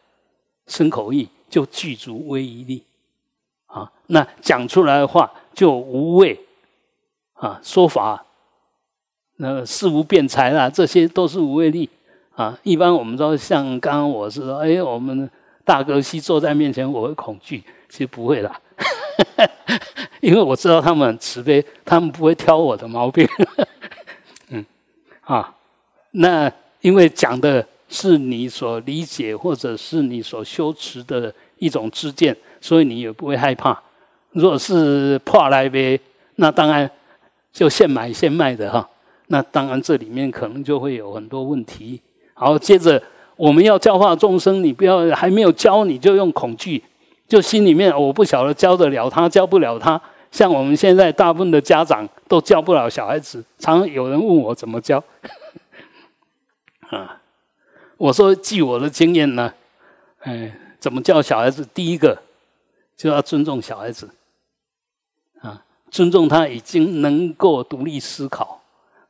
身口意就具足威仪力啊。那讲出来的话就无畏。啊，说法，那事无辩才啦，这些都是无畏力啊。一般我们说，像刚刚我是说，哎，我们大哥西坐在面前，我会恐惧，其实不会啦，因为我知道他们很慈悲，他们不会挑我的毛病。嗯，啊，那因为讲的是你所理解或者是你所修持的一种知见，所以你也不会害怕。如果是破来呗，那当然。就现买现卖的哈，那当然这里面可能就会有很多问题。好，接着我们要教化众生，你不要还没有教你就用恐惧，就心里面我不晓得教得了他，教不了他。像我们现在大部分的家长都教不了小孩子，常有人问我怎么教，啊，我说据我的经验呢，哎，怎么教小孩子？第一个就要尊重小孩子。尊重他已经能够独立思考，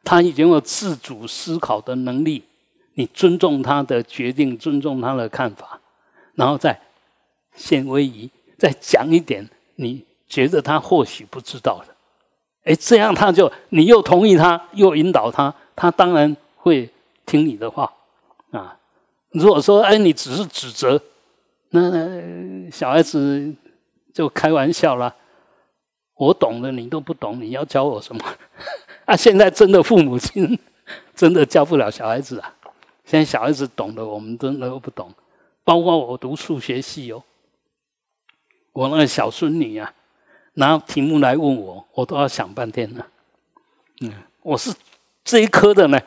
他已经有自主思考的能力。你尊重他的决定，尊重他的看法，然后再献威仪，再讲一点你觉得他或许不知道的。哎，这样他就你又同意他，又引导他，他当然会听你的话啊。如果说哎，你只是指责，那小孩子就开玩笑了。我懂的，你都不懂，你要教我什么？啊，现在真的父母亲真的教不了小孩子啊！现在小孩子懂的，我们真的都不懂。包括我读数学系哦，我那个小孙女啊，拿题目来问我，我都要想半天呢。嗯，我是这一科的呢，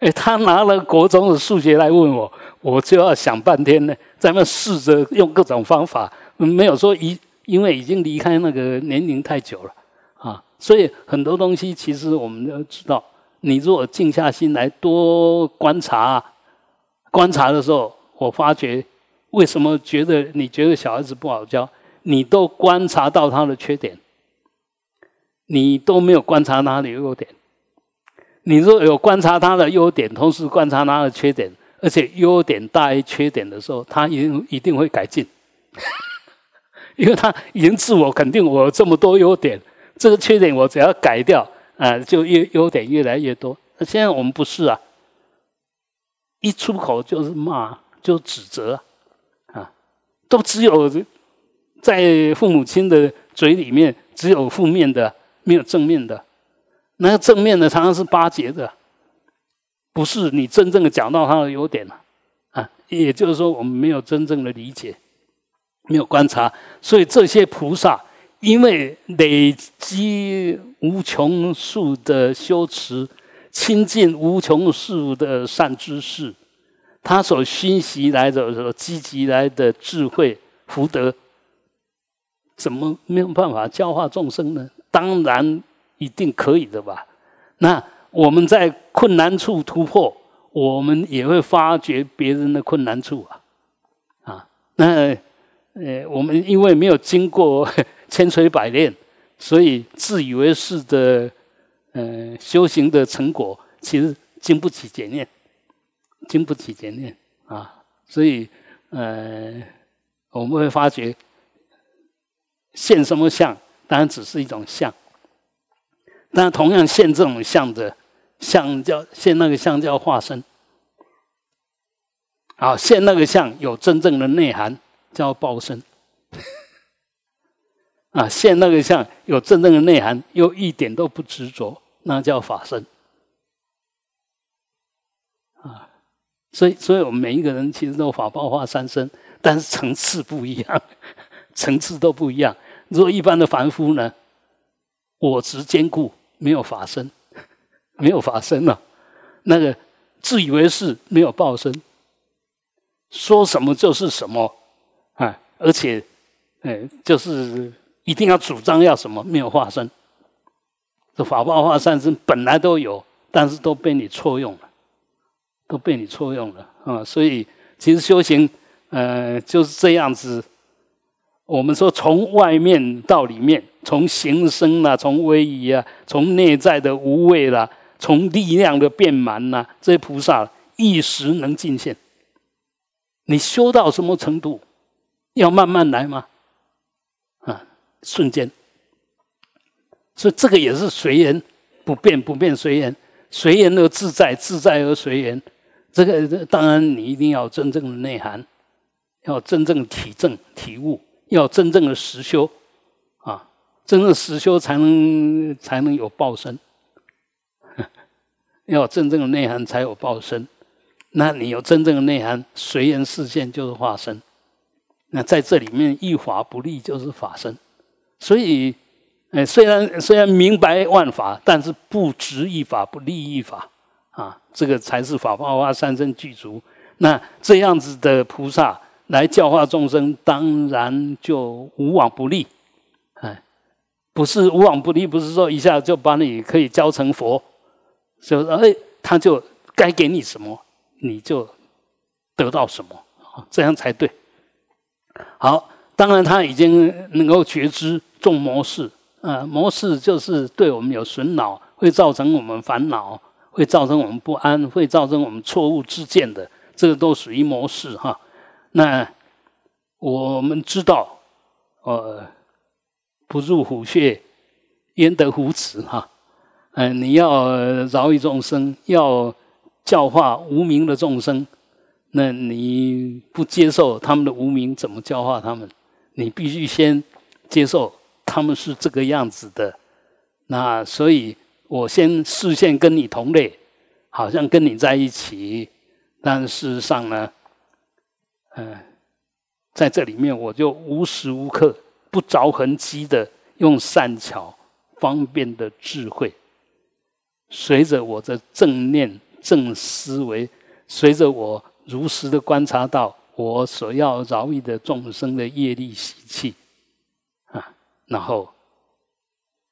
哎，他拿了国中的数学来问我，我就要想半天呢，在那试着用各种方法，没有说一。因为已经离开那个年龄太久了，啊，所以很多东西其实我们都知道。你如果静下心来多观察，观察的时候，我发觉为什么觉得你觉得小孩子不好教，你都观察到他的缺点，你都没有观察他的优点。你若有观察他的优点，同时观察他的缺点，而且优点大于缺点的时候，他一定一定会改进。因为他已经自我肯定，我这么多优点，这个缺点我只要改掉，啊，就越优点越来越多。那现在我们不是啊，一出口就是骂，就指责，啊，都只有在父母亲的嘴里面只有负面的，没有正面的。那个正面的常常是巴结的，不是你真正的讲到他的优点了，啊，也就是说我们没有真正的理解。没有观察，所以这些菩萨因为累积无穷数的修持，亲近无穷数的善知识，他所熏习来的、所积极来的智慧福德，怎么没有办法教化众生呢？当然一定可以的吧。那我们在困难处突破，我们也会发觉别人的困难处啊。啊，那呃，我们因为没有经过 千锤百炼。所以自以为是的，呃，修行的成果其实经不起检验，经不起检验啊。所以，呃，我们会发觉，现什么相，当然只是一种相。但同样现这种相的相叫现那个相叫化身，啊，现那个相有真正的内涵叫报身。啊，现那个相有真正的内涵，又一点都不执着，那叫法身。啊，所以，所以我们每一个人其实都法报化三身，但是层次不一样，层次都不一样。如果一般的凡夫呢，我执坚固，没有法身，没有法身了，那个自以为是，没有报身，说什么就是什么，而且，哎，就是。一定要主张要什么？没有化身，这法报化三身本来都有，但是都被你错用了，都被你错用了啊！所以其实修行，呃，就是这样子。我们说从外面到里面，从形声啦，从威仪啊，从内在的无畏啦，从力量的变满呐，这些菩萨一时能尽现。你修到什么程度？要慢慢来吗？瞬间，所以这个也是随缘，不变不变随缘，随缘而自在，自在而随缘。这个当然你一定要真正的内涵，要真正体证体悟，要真正的实修啊，真正实修才能才能有报身，要真正的内涵才有报身。那你有真正的内涵，随缘视线就是化身。那在这里面一法不立就是法身。所以，呃，虽然虽然明白万法，但是不执一法，不立一法，啊，这个才是法报化三身具足。那这样子的菩萨来教化众生，当然就无往不利。哎，不是无往不利，不是说一下就把你可以教成佛，就说哎，他就该给你什么，你就得到什么，这样才对。好。当然，他已经能够觉知众模式，啊，模式就是对我们有损恼，会造成我们烦恼，会造成我们不安，会造成我们错误自见的，这个都属于模式哈。那我们知道，呃，不入虎穴，焉得虎子哈？嗯，你要饶益众生，要教化无名的众生，那你不接受他们的无名，怎么教化他们？你必须先接受他们是这个样子的，那所以我先视线跟你同类，好像跟你在一起，但事实上呢，嗯，在这里面我就无时无刻不着痕迹的用善巧方便的智慧，随着我的正念正思维，随着我如实的观察到。我所要饶益的众生的业力习气，啊，然后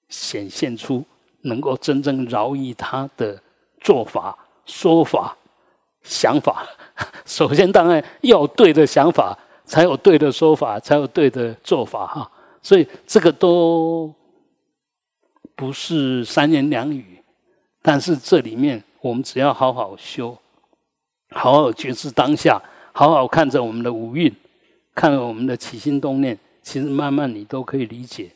显现出能够真正饶益他的做法、说法、想法。首先，当然要对的想法，才有对的说法，才有对的做法，哈。所以这个都不是三言两语，但是这里面我们只要好好修，好好觉知当下。好好看着我们的五蕴，看着我们的起心动念，其实慢慢你都可以理解。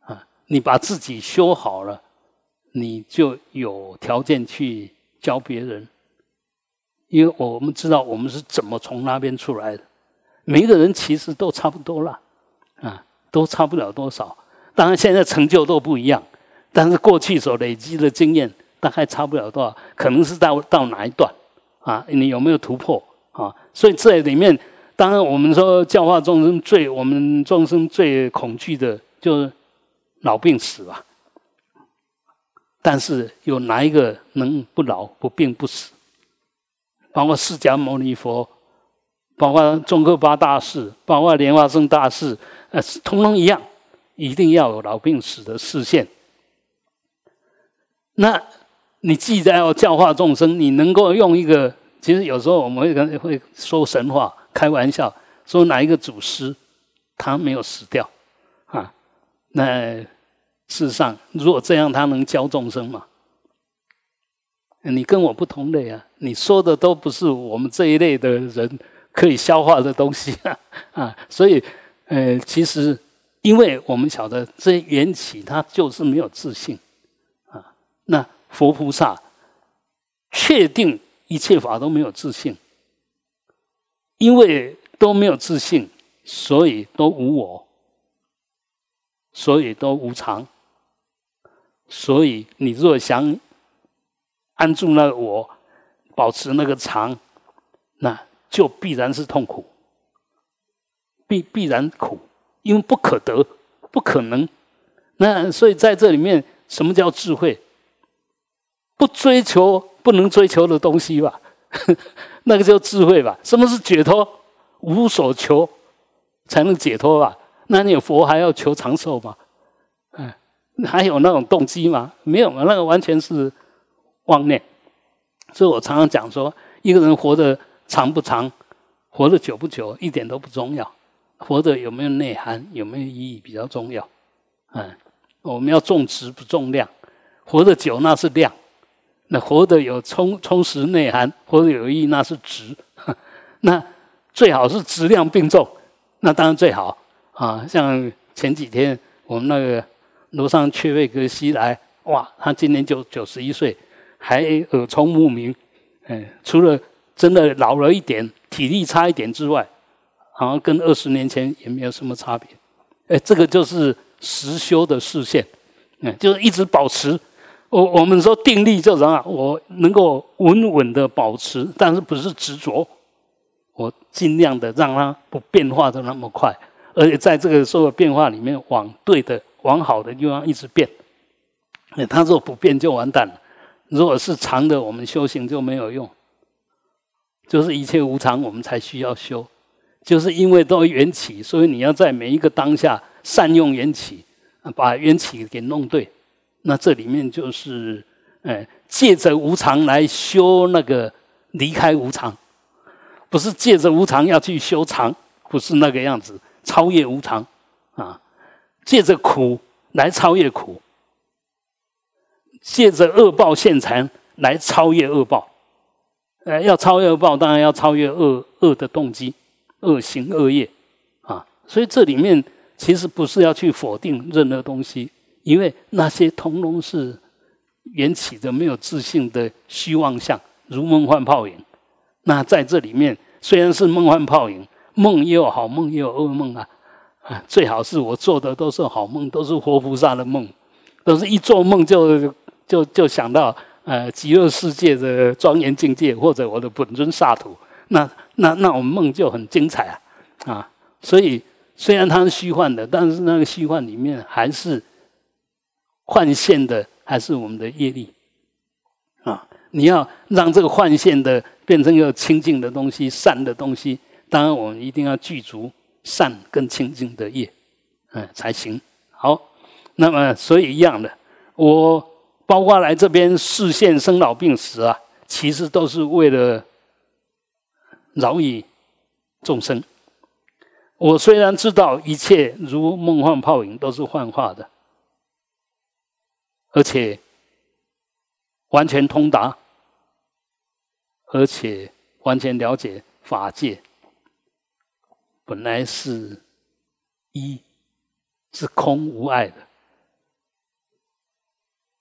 啊，你把自己修好了，你就有条件去教别人。因为我们知道我们是怎么从那边出来的，每一个人其实都差不多了，啊，都差不了多少。当然现在成就都不一样，但是过去所累积的经验大概差不了多少，可能是到到哪一段啊？你有没有突破？啊，所以这里面，当然我们说教化众生最，我们众生最恐惧的就是老病死吧。但是有哪一个能不老不病不死？包括释迦牟尼佛，包括宗喀巴大士，包括莲花生大士，呃，通通一样，一定要有老病死的视线。那你既然要教化众生，你能够用一个，其实有时候我们会跟会说神话，开玩笑说哪一个祖师他没有死掉啊？那事实上，如果这样，他能教众生吗？你跟我不同类啊！你说的都不是我们这一类的人可以消化的东西啊！啊，所以，呃，其实，因为我们晓得这缘起，它就是没有自信啊。那佛菩萨确定一切法都没有自信，因为都没有自信，所以都无我，所以都无常。所以，你若想安住那个我，保持那个常，那就必然是痛苦，必必然苦，因为不可得，不可能。那所以在这里面，什么叫智慧？不追求不能追求的东西吧，那个叫智慧吧。什么是解脱？无所求才能解脱吧？那你有佛还要求长寿吗？嗯。还有那种动机吗？没有嘛，那个完全是妄念。所以我常常讲说，一个人活得长不长，活得久不久，一点都不重要。活得有没有内涵，有没有意义比较重要。嗯，我们要重质不重量。活得久那是量，那活得有充充实内涵，活得有意义那是值。那最好是质量并重，那当然最好啊。像前几天我们那个。楼上缺位格西来，哇，他今年就九十一岁，还耳聪目明，嗯，除了真的老了一点，体力差一点之外，好像跟二十年前也没有什么差别。哎，这个就是实修的视线，嗯，就是一直保持。我我们说定力就什么？我能够稳稳的保持，但是不是执着，我尽量的让它不变化的那么快，而且在这个所有变化里面往对的。往好的地方一直变，那他若不变就完蛋了。如果是常的，我们修行就没有用。就是一切无常，我们才需要修。就是因为都缘起，所以你要在每一个当下善用缘起，把缘起给弄对。那这里面就是，哎，借着无常来修那个离开无常，不是借着无常要去修常，不是那个样子，超越无常啊。借着苦来超越苦，借着恶报现残来超越恶报。呃，要超越恶报，当然要超越恶恶的动机、恶行恶业啊。所以这里面其实不是要去否定任何东西，因为那些通通是缘起的没有自信的虚妄相，如梦幻泡影。那在这里面虽然是梦幻泡影，梦也有好梦，也有噩梦啊。啊，最好是我做的都是好梦，都是活菩萨的梦，都是一做梦就就就想到呃极乐世界的庄严境界，或者我的本尊萨土，那那那我们梦就很精彩啊啊！所以虽然它是虚幻的，但是那个虚幻里面还是换现的，还是我们的业力啊！你要让这个换现的变成一个清净的东西、善的东西，当然我们一定要具足。善跟清净的业，嗯，才行。好，那么所以一样的，我包括来这边视现生老病死啊，其实都是为了饶益众生。我虽然知道一切如梦幻泡影都是幻化的，而且完全通达，而且完全了解法界。本来是一，是空无碍的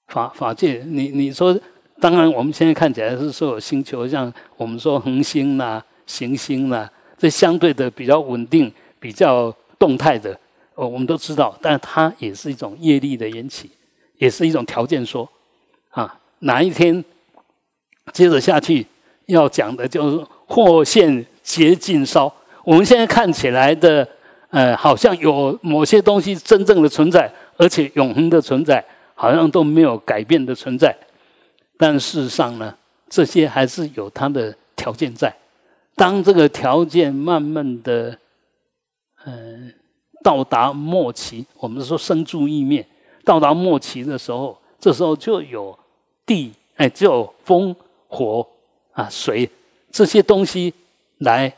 法法界。你你说，当然我们现在看起来是说有星球，像我们说恒星啦、行星啦，这相对的比较稳定、比较动态的，哦，我们都知道。但它也是一种业力的引起，也是一种条件说啊。哪一天接着下去要讲的就是或现结尽烧。我们现在看起来的，呃，好像有某些东西真正的存在，而且永恒的存在，好像都没有改变的存在。但事实上呢，这些还是有它的条件在。当这个条件慢慢的，嗯，到达末期，我们说生住意灭，到达末期的时候，这时候就有地，哎，就有风、火啊、水这些东西来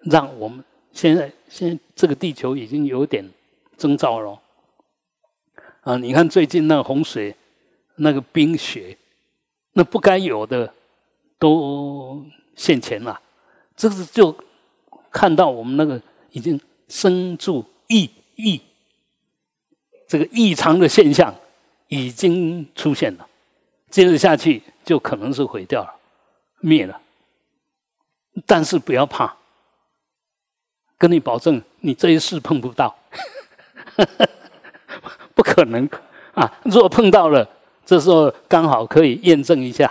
让我们现在现在这个地球已经有点征兆了。啊，你看最近那个洪水，那个冰雪。那不该有的都现钱了，这是就看到我们那个已经生住异异这个异常的现象已经出现了，接着下去就可能是毁掉了、灭了。但是不要怕，跟你保证，你这一世碰不到，不可能啊！如果碰到了。这时候刚好可以验证一下，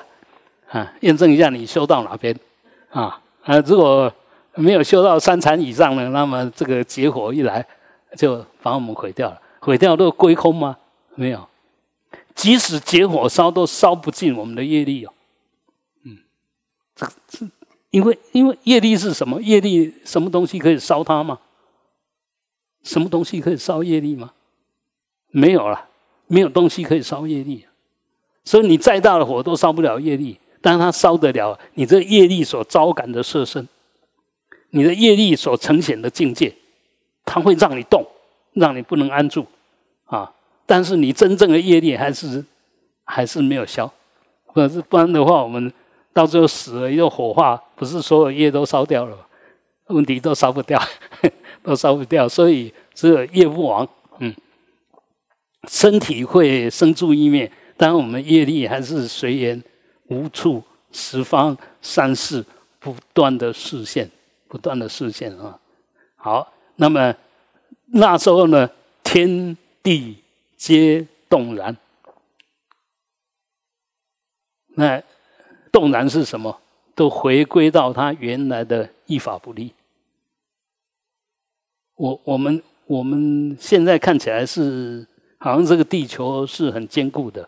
啊，验证一下你修到哪边，啊啊，如果没有修到三禅以上呢，那么这个结火一来，就把我们毁掉了，毁掉都归空吗？没有，即使结火烧都烧不尽我们的业力哦，嗯，这这，因为因为业力是什么？业力什么东西可以烧它吗？什么东西可以烧业力吗？没有了，没有东西可以烧业力。所以你再大的火都烧不了业力，但它烧得了你这业力所招感的色身，你的业力所呈现的境界，它会让你动，让你不能安住啊！但是你真正的业力还是还是没有消，不是不然的话，我们到最后死了又火化，不是所有业都烧掉了，问题都烧不掉，都烧不掉，所以只有业不亡，嗯，身体会生住意灭。当我们业力还是随缘无处十方三世不断的视现，不断的视现啊！好，那么那时候呢，天地皆动然。那动然是什么？都回归到它原来的依法不立。我我们我们现在看起来是好像这个地球是很坚固的。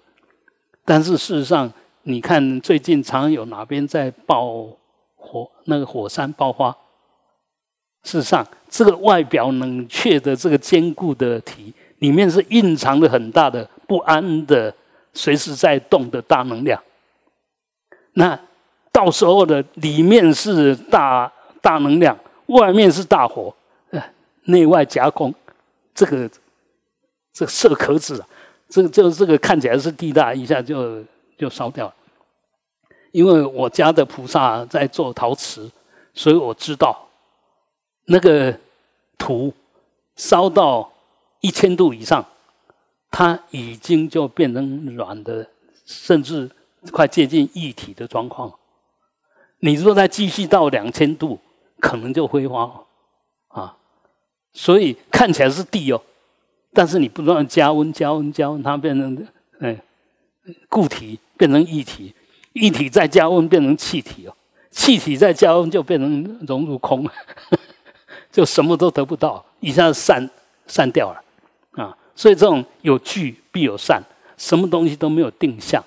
但是事实上，你看最近常有哪边在爆火，那个火山爆发。事实上，这个外表冷却的这个坚固的体，里面是蕴藏着很大的不安的、随时在动的大能量。那到时候的里面是大大能量，外面是大火，内外夹攻，这个这个色壳子啊。这个就这个看起来是地大，一下就就烧掉了。因为我家的菩萨在做陶瓷，所以我知道那个土烧到一千度以上，它已经就变成软的，甚至快接近一体的状况。你如果再继续到两千度，可能就挥发了啊。所以看起来是地哦。但是你不断加温、加温、加温，它变成嗯固体，变成液体，液体再加温变成气体哦，气体再加温就变成融入空，就什么都得不到，一下子散散掉了！所以这种有聚必有散，什么东西都没有定向，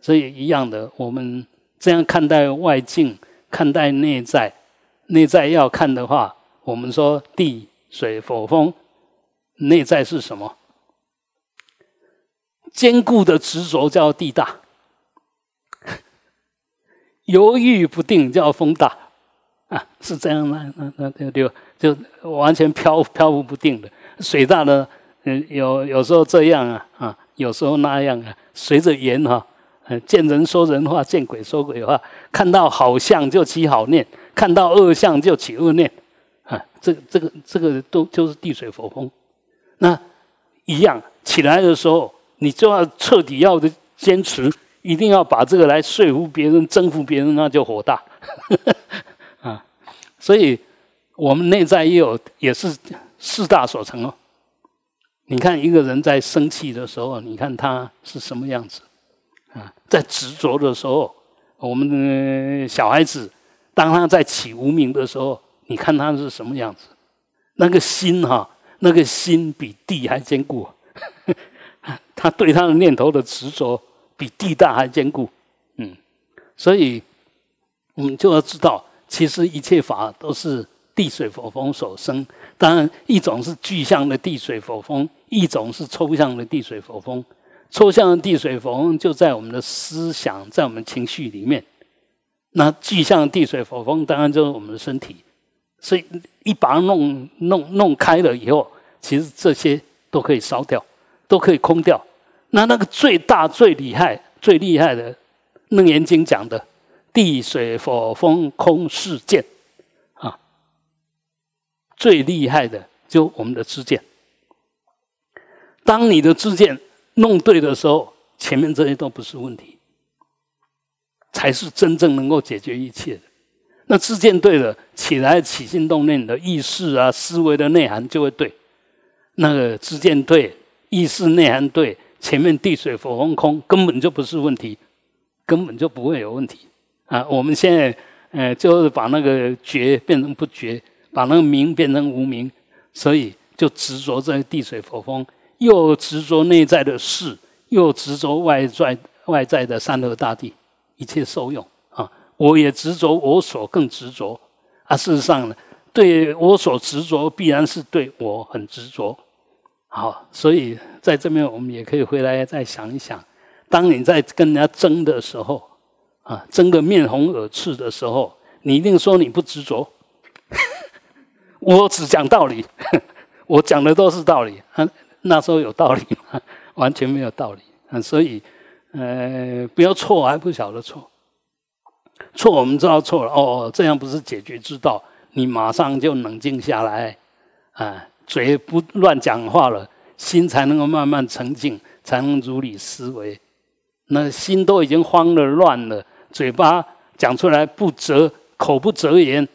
所以一样的，我们这样看待外境，看待内在，内在要看的话，我们说地、水、火、风。内在是什么？坚固的执着叫地大，犹豫不定叫风大，啊，是这样吗？那那就就完全飘飘忽不定的。水大呢，嗯，有有时候这样啊，啊，有时候那样啊，随着缘哈，见人说人话，见鬼说鬼话，看到好相就起好念，看到恶相就起恶念，啊，这个这个这个都就是地水火风。那一样起来的时候，你就要彻底要的坚持，一定要把这个来说服别人、征服别人，那就火大 啊！所以我们内在也有，也是四大所成哦。你看一个人在生气的时候，你看他是什么样子啊？在执着的时候，我们的小孩子当他在起无名的时候，你看他是什么样子？那个心哈。那个心比地还坚固，他对他的念头的执着比地大还坚固。嗯，所以我们就要知道，其实一切法都是地水火风所生。当然，一种是具象的地水火风，一种是抽象的地水火风。抽象的地水火风就在我们的思想，在我们情绪里面。那具象的地水火风，当然就是我们的身体。所以一把它弄弄弄开了以后，其实这些都可以烧掉，都可以空掉。那那个最大、最厉害、最厉害的《楞严经》讲的地水火风空世界啊，最厉害的就我们的知见。当你的知见。弄对的时候，前面这些都不是问题，才是真正能够解决一切的。那自见对了，起来起心动念的意识啊，思维的内涵就会对。那个自见对，意识内涵对，前面地水火风空根本就不是问题，根本就不会有问题啊！我们现在呃，就是把那个觉变成不觉，把那个明变成无明，所以就执着在地水火风。又执着内在的事，又执着外在外在的山河大地，一切受用啊！我也执着我所更执着啊！事实上呢，对我所执着，必然是对我很执着。好，所以在这边我们也可以回来再想一想：当你在跟人家争的时候啊，争个面红耳赤的时候，你一定说你不执着。我只讲道理，我讲的都是道理。那时候有道理吗？完全没有道理啊！所以，呃，不要错还不晓得错，错我们知道错了哦，这样不是解决之道。你马上就冷静下来，啊，嘴不乱讲话了，心才能够慢慢沉静，才能如理思维。那心都已经慌了、乱了，嘴巴讲出来不择口不择言，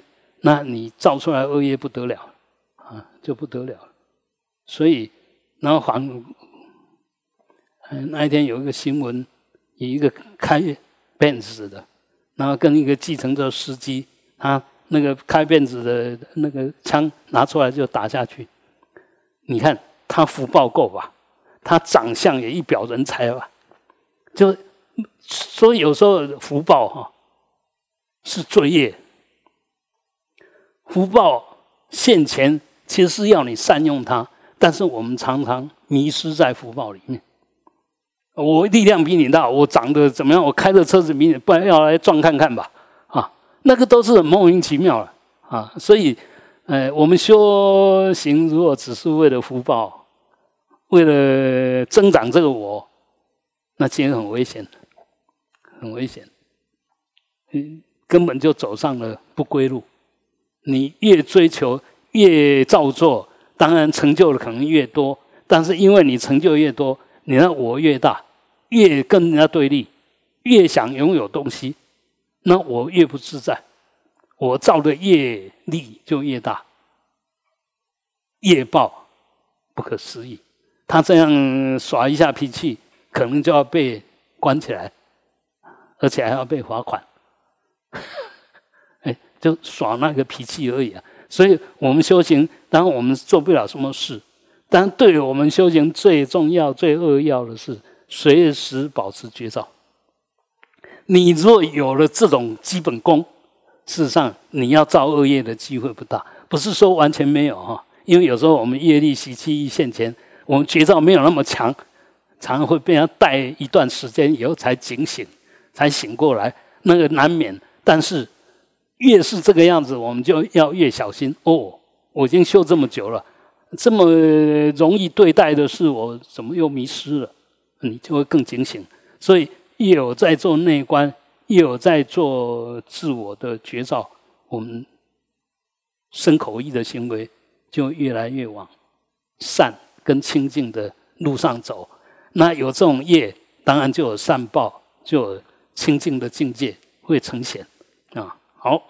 那你造出来恶业不得了啊，就不得了。所以。然后还，嗯，那一天有一个新闻，有一个开辫子的，然后跟一个计程车司机，他那个开辫子的那个枪拿出来就打下去。你看他福报够吧？他长相也一表人才吧？就所以有时候福报哈是罪业，福报现前其实是要你善用它。但是我们常常迷失在福报里面。我力量比你大，我长得怎么样？我开的车子比你，不然要来撞看看吧？啊，那个都是莫名其妙了啊！所以，呃，我们修行如果只是为了福报，为了增长这个我，那其实很危险，很危险。嗯，根本就走上了不归路。你越追求，越造作。当然，成就的可能越多，但是因为你成就越多，你的我越大，越跟人家对立，越想拥有东西，那我越不自在，我造的业力就越大，业报不可思议。他这样耍一下脾气，可能就要被关起来，而且还要被罚款。哎，就耍那个脾气而已啊。所以我们修行，当然我们做不了什么事，但对于我们修行最重要、最扼要的是随时保持觉照。你若有了这种基本功，事实上你要造恶业的机会不大。不是说完全没有哈，因为有时候我们业力习气一现前，我们觉照没有那么强，常常会被人带一段时间以后才警醒，才醒过来，那个难免。但是。越是这个样子，我们就要越小心哦。我已经修这么久了，这么容易对待的事，我怎么又迷失了？你就会更警醒。所以，越有在做内观，越有在做自我的觉照，我们身口意的行为就越来越往善跟清净的路上走。那有这种业，当然就有善报，就有清净的境界会呈现啊。好，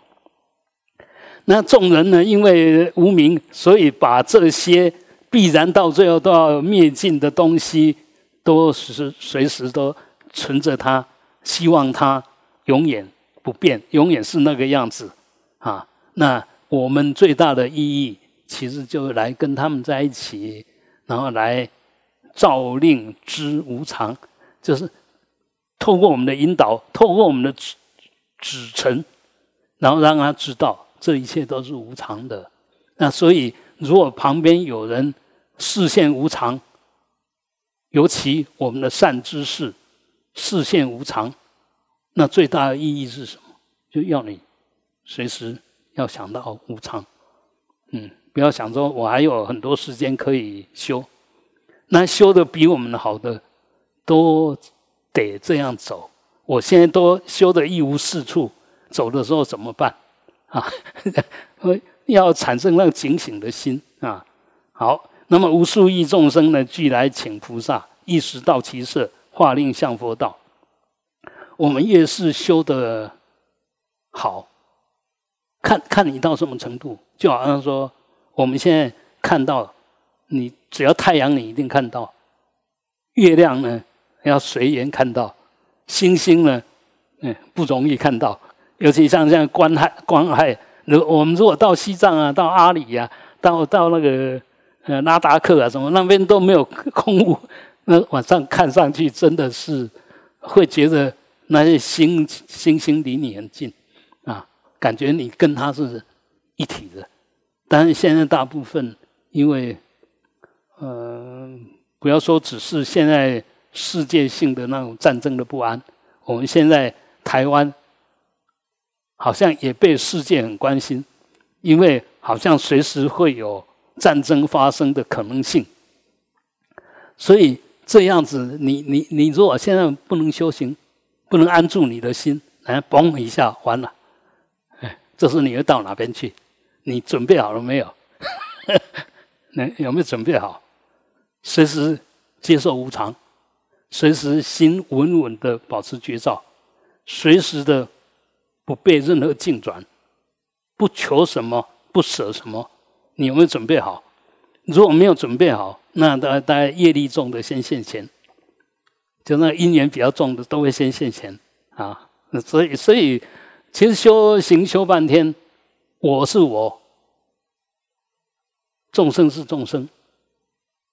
那众人呢？因为无名，所以把这些必然到最后都要灭尽的东西，都是随时都存着它，希望它永远不变，永远是那个样子啊。那我们最大的意义，其实就来跟他们在一起，然后来照令知无常，就是透过我们的引导，透过我们的指指陈，然后让他知道这一切都是无常的。那所以，如果旁边有人视线无常，尤其我们的善知识视线无常，那最大的意义是什么？就要你随时要想到无常，嗯，不要想说我还有很多时间可以修。那修的比我们好的都得这样走，我现在都修的一无是处，走的时候怎么办啊？要产生那个警醒的心啊！好，那么无数亿众生呢，俱来请菩萨，一时到其色，化令向佛道。我们越是修的好，看看你到什么程度，就好像说，我们现在看到。你只要太阳，你一定看到；月亮呢，要随缘看到；星星呢，嗯，不容易看到。尤其像像关海，关海，如我们如果到西藏啊，到阿里呀，到到那个呃拉达克啊什么那边都没有空屋，那晚上看上去真的是会觉得那些星星星离你很近啊，感觉你跟它是一体的。但是现在大部分因为嗯，不要说只是现在世界性的那种战争的不安，我们现在台湾好像也被世界很关心，因为好像随时会有战争发生的可能性。所以这样子，你你你如果现在不能修行，不能安住你的心，哎，嘣一下完了，哎，这时你要到哪边去？你准备好了没有？那有没有准备好？随时接受无常，随时心稳稳的保持觉照，随时的不被任何境转，不求什么，不舍什么。你有没有准备好？如果没有准备好，那大大家业力重的先现前，就那因缘比较重的都会先现前啊。所以，所以其实修行修半天，我是我，众生是众生。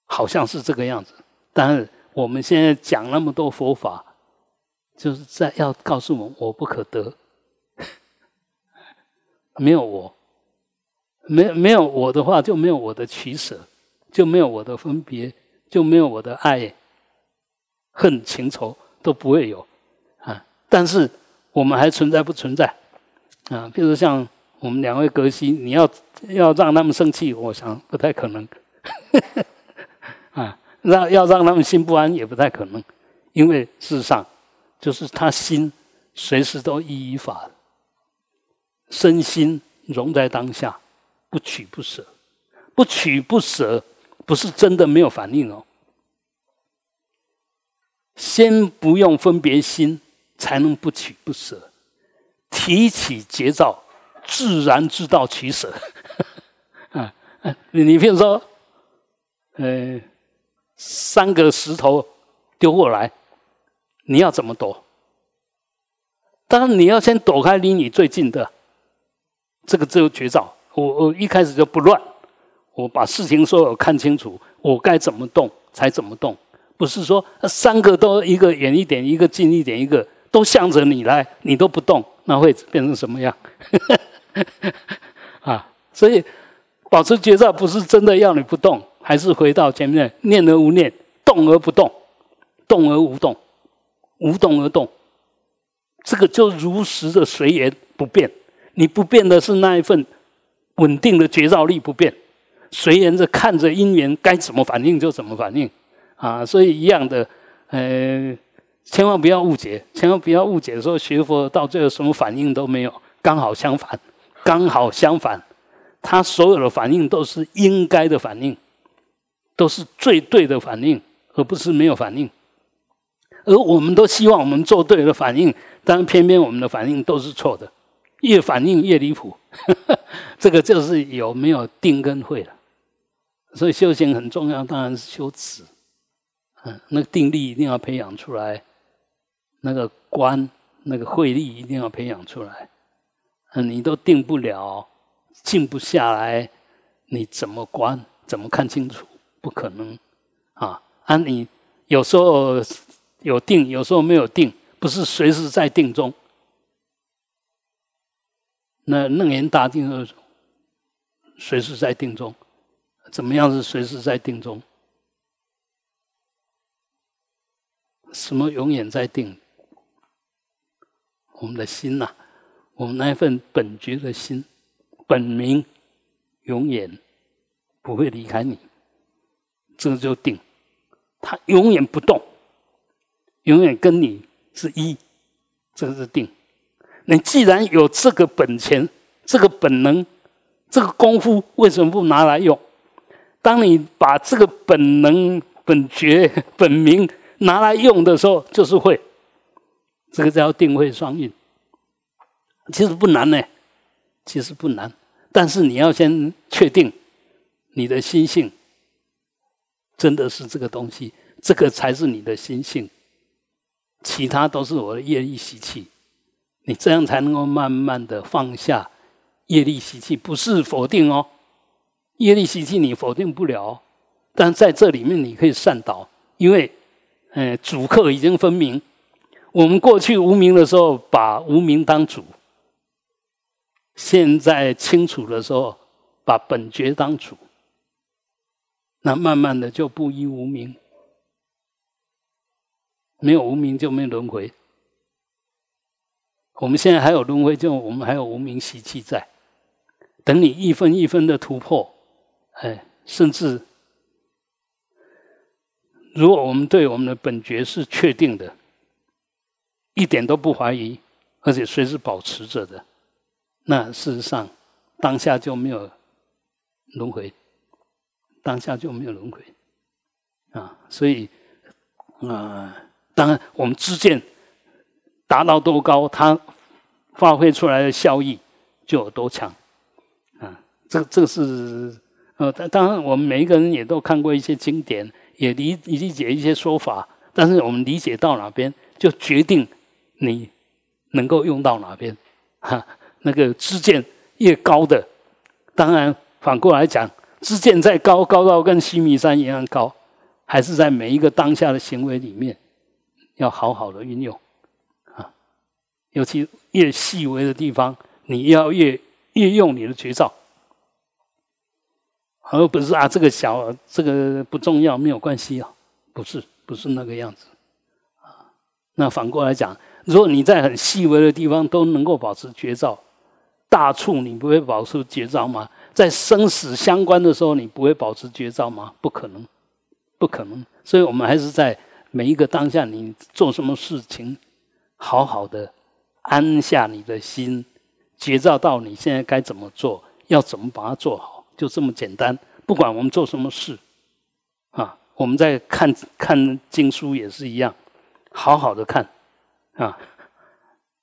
好像是这个样子，但是我们现在讲那么多佛法，就是在要告诉我们：我不可得，没有我，没没有我的话，就没有我的取舍，就没有我的分别，就没有我的爱、恨、情仇都不会有啊。但是我们还存在不存在啊？比如像我们两位格西，你要要让他们生气，我想不太可能。啊，让要让他们心不安也不太可能，因为事实上，就是他心随时都依依法，身心融在当下，不取不舍，不取不舍，不是真的没有反应哦。先不用分别心，才能不取不舍，提起节照，自然知道取舍。啊，你你比如说，呃。三个石头丢过来，你要怎么躲？当然你要先躲开离你最近的，这个只有绝招。我我一开始就不乱，我把事情所有看清楚，我该怎么动才怎么动，不是说三个都一个远一点，一个近一点，一个都向着你来，你都不动，那会变成什么样？啊，所以保持绝招不是真的要你不动。还是回到前面，念而无念，动而不动，动而无动，无动而动，这个就如实的随缘不变。你不变的是那一份稳定的觉照力不变，随缘着看着因缘该怎么反应就怎么反应啊。所以一样的，呃，千万不要误解，千万不要误解说学佛到最后什么反应都没有，刚好相反，刚好相反，他所有的反应都是应该的反应。都是最对的反应，而不是没有反应。而我们都希望我们做对的反应，但偏偏我们的反应都是错的，越反应越离谱。这个就是有没有定跟慧了。所以修行很重要，当然是修持。嗯，那个定力一定要培养出来，那个观、那个慧力一定要培养出来。嗯，你都定不了，静不下来，你怎么观？怎么看清楚？不可能，啊！啊，你有时候有定，有时候没有定，不是随时在定中。那楞严大定是随时在定中，怎么样是随时在定中？什么永远在定？我们的心呐，我们那一份本觉的心，本名永远不会离开你，这就定，它永远不动，永远跟你是一，这个是定。你既然有这个本钱、这个本能、这个功夫，为什么不拿来用？当你把这个本能、本觉、本名拿来用的时候，就是会。这个叫定慧双运，其实不难呢，其实不难。但是你要先确定你的心性真的是这个东西，这个才是你的心性，其他都是我的业力习气。你这样才能够慢慢的放下业力习气，不是否定哦，业力习气你否定不了，但在这里面你可以善导，因为，呃，主客已经分明。我们过去无名的时候，把无名当主；现在清楚的时候，把本觉当主。那慢慢的就不依无名，没有无名就没有轮回。我们现在还有轮回，就我们还有无名习气在。等你一分一分的突破，哎，甚至如果我们对我们的本觉是确定的，一点都不怀疑，而且随时保持着的，那事实上当下就没有轮回，当下就没有轮回啊！所以啊，当然我们知见。达到多高，它发挥出来的效益就有多强啊！这这个是呃，当然我们每一个人也都看过一些经典，也理理解一些说法，但是我们理解到哪边，就决定你能够用到哪边。哈，那个知见越高的，当然反过来讲，知见再高，高到跟西米山一样高，还是在每一个当下的行为里面，要好好的运用。尤其越细微的地方，你要越越用你的绝招，而不是啊这个小这个不重要没有关系啊，不是不是那个样子啊。那反过来讲，如果你在很细微的地方都能够保持绝招，大处你不会保持绝招吗？在生死相关的时候，你不会保持绝招吗？不可能，不可能。所以我们还是在每一个当下，你做什么事情，好好的。安下你的心，觉照到你现在该怎么做，要怎么把它做好，就这么简单。不管我们做什么事，啊，我们在看看经书也是一样，好好的看，啊，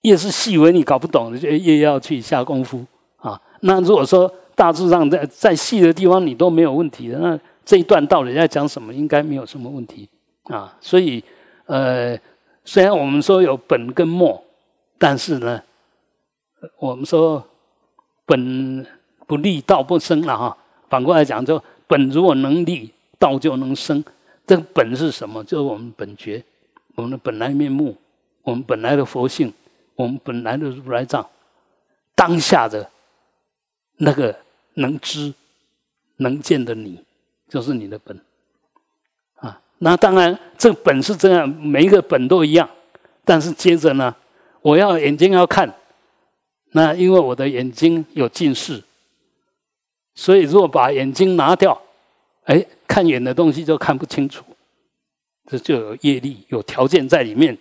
越是细微你搞不懂的，就越要去下功夫啊。那如果说大致上在在细的地方你都没有问题的，那这一段到底在讲什么，应该没有什么问题啊。所以，呃，虽然我们说有本跟末。但是呢，我们说本不立，道不生了哈。反过来讲，就本如果能立，道就能生。这个本是什么？就是我们本觉，我们的本来面目，我们本来的佛性，我们本来的如来藏，当下的那个能知能见的你，就是你的本啊。那当然，这本是这样，每一个本都一样。但是接着呢？我要眼睛要看，那因为我的眼睛有近视，所以如果把眼睛拿掉，哎，看远的东西就看不清楚，这就有业力，有条件在里面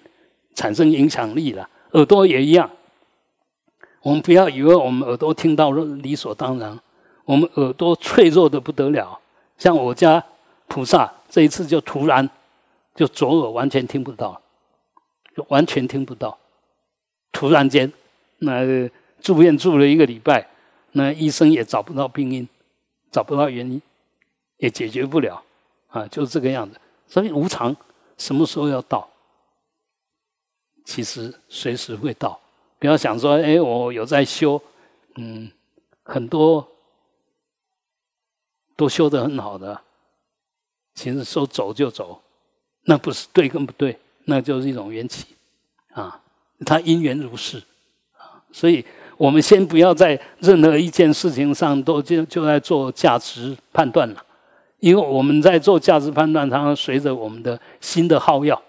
产生影响力了。耳朵也一样，我们不要以为我们耳朵听到理所当然，我们耳朵脆弱的不得了。像我家菩萨这一次就突然就左耳完全听不到，就完全听不到。突然间，那住院住了一个礼拜，那医生也找不到病因，找不到原因，也解决不了，啊，就是这个样子。所以无常什么时候要到？其实随时会到。不要想说，哎，我有在修，嗯，很多都修得很好的，其实说走就走，那不是对跟不对，那就是一种缘起啊。它因缘如是，所以我们先不要在任何一件事情上都就就在做价值判断了，因为我们在做价值判断，常常随着我们的心的好药，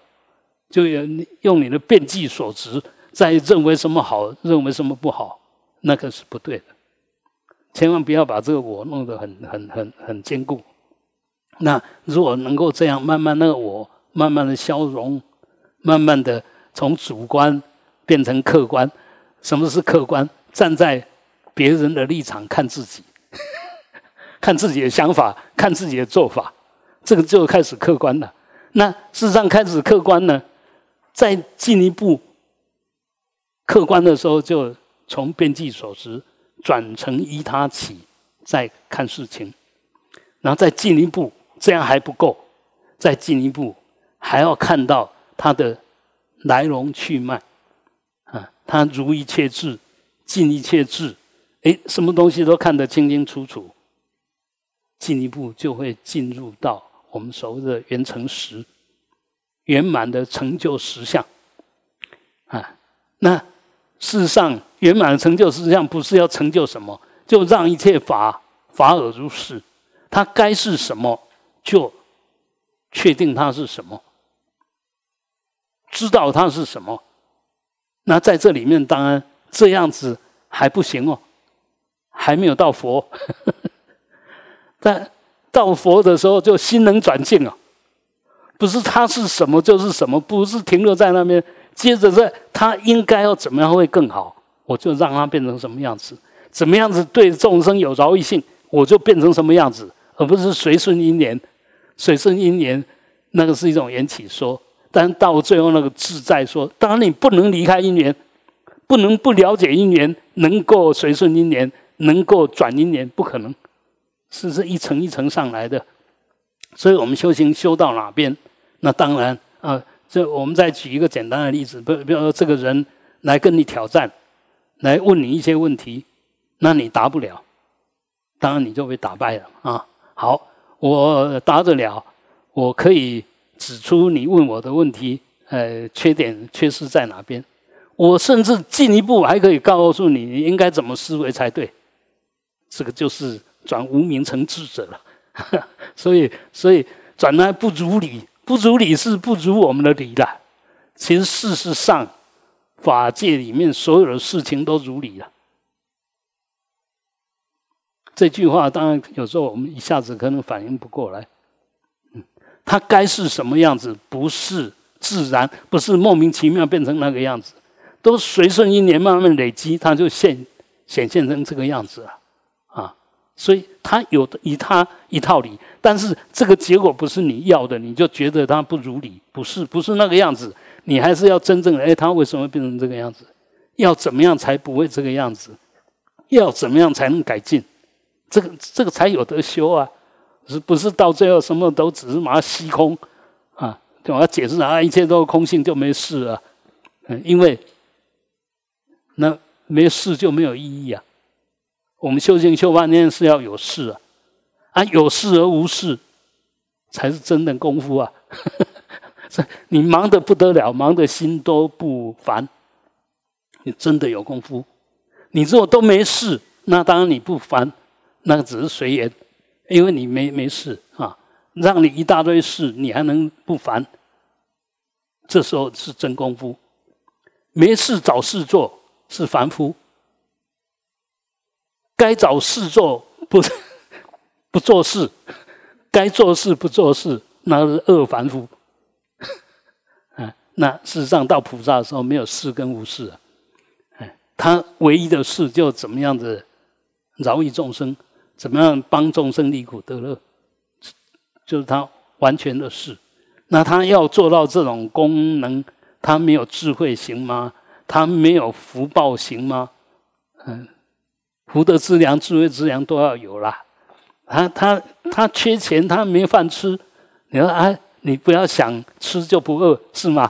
就用你的变计所值，在认为什么好，认为什么不好，那个是不对的。千万不要把这个我弄得很很很很坚固。那如果能够这样，慢慢那个我慢慢的消融，慢慢的从主观变成客观。什么是客观？站在别人的立场看自己，看自己的想法，看自己的做法，这个就开始客观了。那事实上开始客观呢，再进一步客观的时候，就从边际所值。转成依他起，再看事情，然后再进一步，这样还不够，再进一步，还要看到它的来龙去脉，他，如一切智，尽一切智，哎，什么东西都看得清清楚楚，进一步就会进入到我们所谓的圆成实，圆满的成就实相，啊，那。事实上，圆满的成就实际上不是要成就什么，就让一切法法尔如是，它该是什么就确定它是什么，知道它是什么。那在这里面，当然这样子还不行哦，还没有到佛。但到佛的时候，就心能转境啊，不是它是什么就是什么，不是停留在那边。接着在他应该要怎么样会更好，我就让他变成什么样子，怎么样子对众生有饶益性，我就变成什么样子，而不是随顺因缘，随顺因缘那个是一种缘起说，但到最后那个自在说，当然你不能离开因缘，不能不了解因缘，能够随顺因缘，能够转因缘，不可能，是是一层一层上来的，所以我们修行修到哪边，那当然啊。这我们再举一个简单的例子，比比如说这个人来跟你挑战，来问你一些问题，那你答不了，当然你就被打败了啊。好，我答得了，我可以指出你问我的问题，呃，缺点缺失在哪边，我甚至进一步还可以告诉你你应该怎么思维才对。这个就是转无名成智者了，所以所以转来不如理。不如理是不如我们的理了。其实事实上，法界里面所有的事情都如理了。这句话当然有时候我们一下子可能反应不过来。它该是什么样子？不是自然，不是莫名其妙变成那个样子，都随顺一年慢慢累积，它就现显现成这个样子了。啊，所以它有一它一套理。但是这个结果不是你要的，你就觉得它不如理，不是不是那个样子。你还是要真正的，哎，它为什么变成这个样子？要怎么样才不会这个样子？要怎么样才能改进？这个这个才有得修啊！是不是到最后什么都只是把它吸空啊？我要解释啊，一切都是空性就没事了。嗯，因为那没事就没有意义啊。我们修行修半天是要有事啊。啊，有事而无事，才是真的功夫啊！你忙得不得了，忙得心都不烦，你真的有功夫。你如果都没事，那当然你不烦，那个只是随缘，因为你没没事啊。让你一大堆事，你还能不烦？这时候是真功夫。没事找事做是凡夫，该找事做不。不做事，该做事不做事，那是恶凡夫。啊，那事实上到菩萨的时候，没有事跟无事啊。哎，他唯一的事就怎么样子饶益众生，怎么样帮众生离苦得乐，就是他完全的事。那他要做到这种功能，他没有智慧行吗？他没有福报行吗？嗯，福德之良、智慧之良都要有啦。他他他缺钱，他没饭吃。你说啊，你不要想吃就不饿是吗？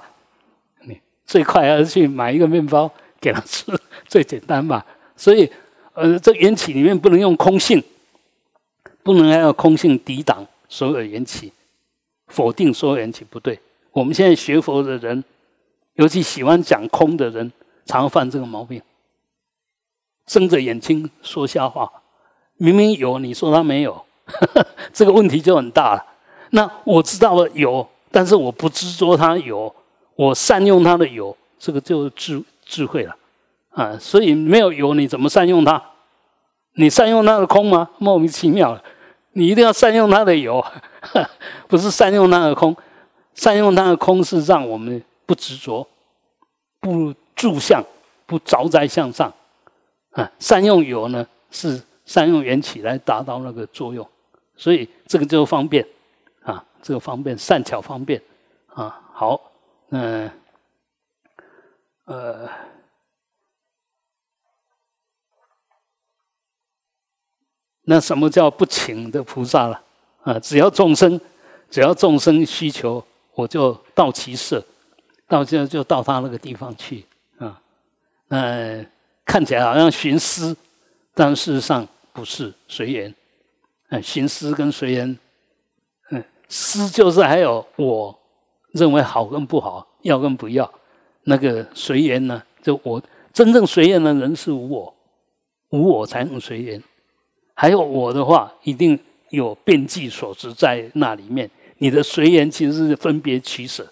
你最快要去买一个面包给他吃，最简单嘛。所以，呃，这缘起里面不能用空性，不能要空性抵挡所有缘起，否定所有缘起不对我们现在学佛的人，尤其喜欢讲空的人，常犯这个毛病，睁着眼睛说瞎话。明明有，你说他没有，这个问题就很大了。那我知道了有，但是我不执着他有，我善用他的有，这个就智智慧了啊。所以没有有，你怎么善用它？你善用它的空吗？莫名其妙了。你一定要善用它的有，不是善用它的空。善用它的空是让我们不执着，不住相，不着在向上啊。善用有呢，是善用缘起来达到那个作用，所以这个就方便啊，这个方便善巧方便啊。好，嗯，呃。那什么叫不请的菩萨了？啊，只要众生，只要众生需求，我就到其舍，到这就到他那个地方去啊。那看起来好像寻思，但事实上不是随缘。嗯，寻思跟随缘，嗯，思就是还有我认为好跟不好，要跟不要。那个随缘呢，就我真正随缘的人是无我，无我才能随缘。还有我的话，一定有遍计所执在那里面。你的随缘其实是分别取舍，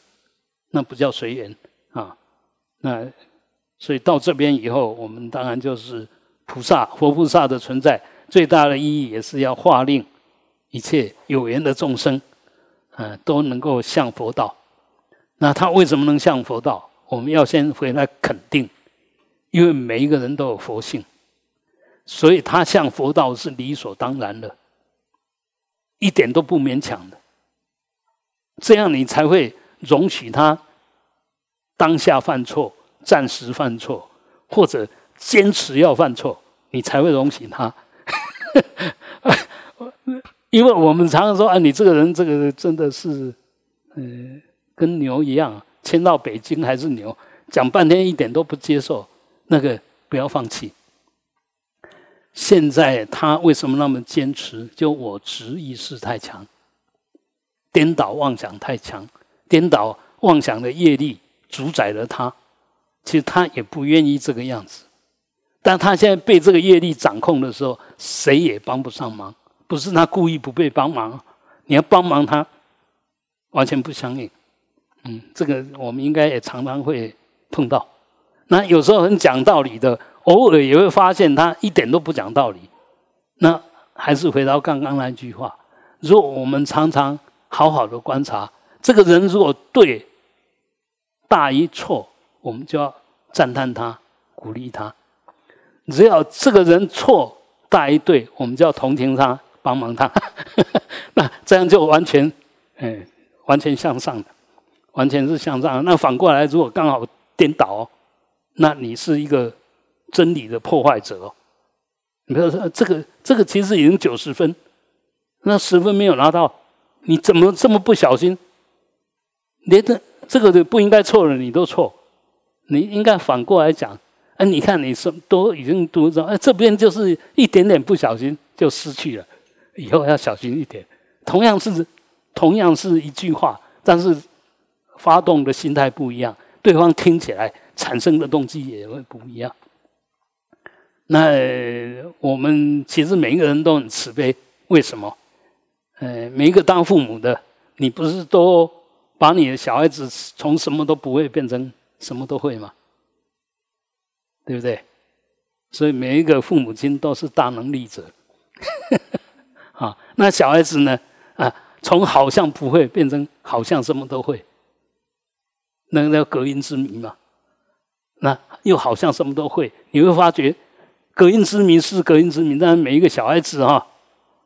那不叫随缘啊。那所以到这边以后，我们当然就是菩萨、佛菩萨的存在，最大的意义也是要化令一切有缘的众生，嗯，都能够向佛道。那他为什么能向佛道？我们要先回来肯定，因为每一个人都有佛性。所以他向佛道是理所当然的，一点都不勉强的。这样你才会容许他当下犯错、暂时犯错，或者坚持要犯错，你才会容许他。因为我们常常说啊，你这个人这个真的是，嗯，跟牛一样，迁到北京还是牛，讲半天一点都不接受，那个不要放弃。现在他为什么那么坚持？就我执意识太强，颠倒妄想太强，颠倒妄想的业力主宰了他。其实他也不愿意这个样子，但他现在被这个业力掌控的时候，谁也帮不上忙。不是他故意不被帮忙，你要帮忙他，完全不相应。嗯，这个我们应该也常常会碰到。那有时候很讲道理的。偶尔也会发现他一点都不讲道理，那还是回到刚刚那句话：如果我们常常好好的观察这个人，如果对大于错，我们就要赞叹他、鼓励他；只要这个人错大于对，我们就要同情他、帮忙他。那这样就完全，嗯，完全向上的，完全是向上。那反过来，如果刚好颠倒，那你是一个。真理的破坏者哦，你比如说这个，这个其实已经九十分，那十分没有拿到，你怎么这么不小心？连这这个的不应该错的你都错，你应该反过来讲，哎，你看你是都已经读着，哎，这边就是一点点不小心就失去了，以后要小心一点。同样是同样是一句话，但是发动的心态不一样，对方听起来产生的动机也会不一样。那我们其实每一个人都很慈悲，为什么？呃，每一个当父母的，你不是都把你的小孩子从什么都不会变成什么都会吗？对不对？所以每一个父母亲都是大能力者。啊，那小孩子呢？啊，从好像不会变成好像什么都会，那个叫隔音之谜嘛。那又好像什么都会，你会发觉。隔音之谜是隔音之谜，但是每一个小孩子哈，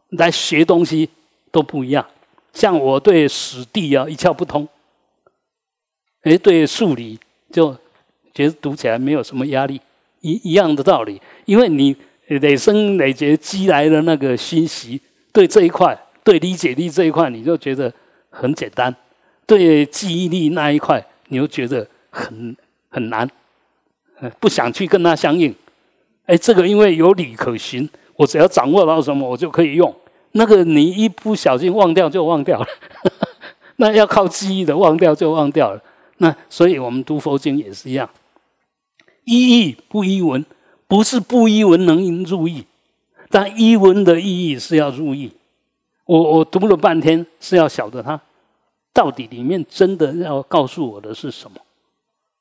来学东西都不一样。像我对史地啊一窍不通，哎，对数理就觉得读起来没有什么压力，一一样的道理。因为你累生累劫积来的那个信息，对这一块，对理解力这一块，你就觉得很简单；对记忆力那一块，你又觉得很很难，不想去跟他相应。哎，这个因为有理可循，我只要掌握到什么，我就可以用。那个你一不小心忘掉就忘掉了，那要靠记忆的，忘掉就忘掉了。那所以我们读佛经也是一样，依义不依文，不是不依文能入义，但依文的意义是要入意。我我读了半天是要晓得它到底里面真的要告诉我的是什么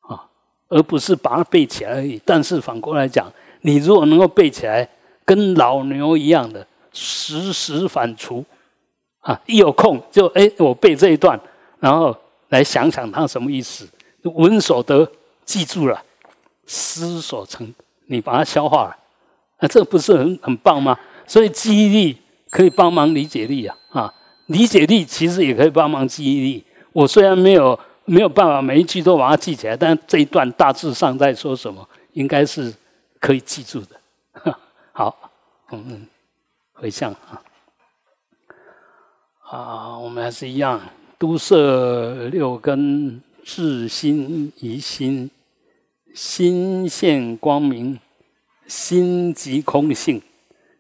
啊，而不是把它背起来而已。但是反过来讲，你如果能够背起来，跟老牛一样的时时反刍。啊，一有空就哎，我背这一段，然后来想想它什么意思。文所得，记住了；思所成，你把它消化了。啊，这不是很很棒吗？所以记忆力可以帮忙理解力啊，啊，理解力其实也可以帮忙记忆力。我虽然没有没有办法每一句都把它记起来，但这一段大致上在说什么，应该是可以记住的。好，嗯，回向啊。啊，我们还是一样，都摄六根，至心怡心，心现光明，心即空性，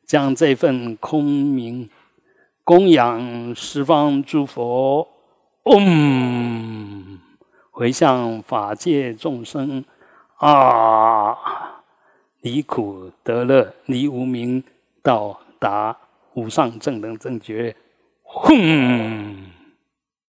将这份空明供养十方诸佛，嗡，回向法界众生啊，离苦得乐，离无明到达无上正等正觉。轰！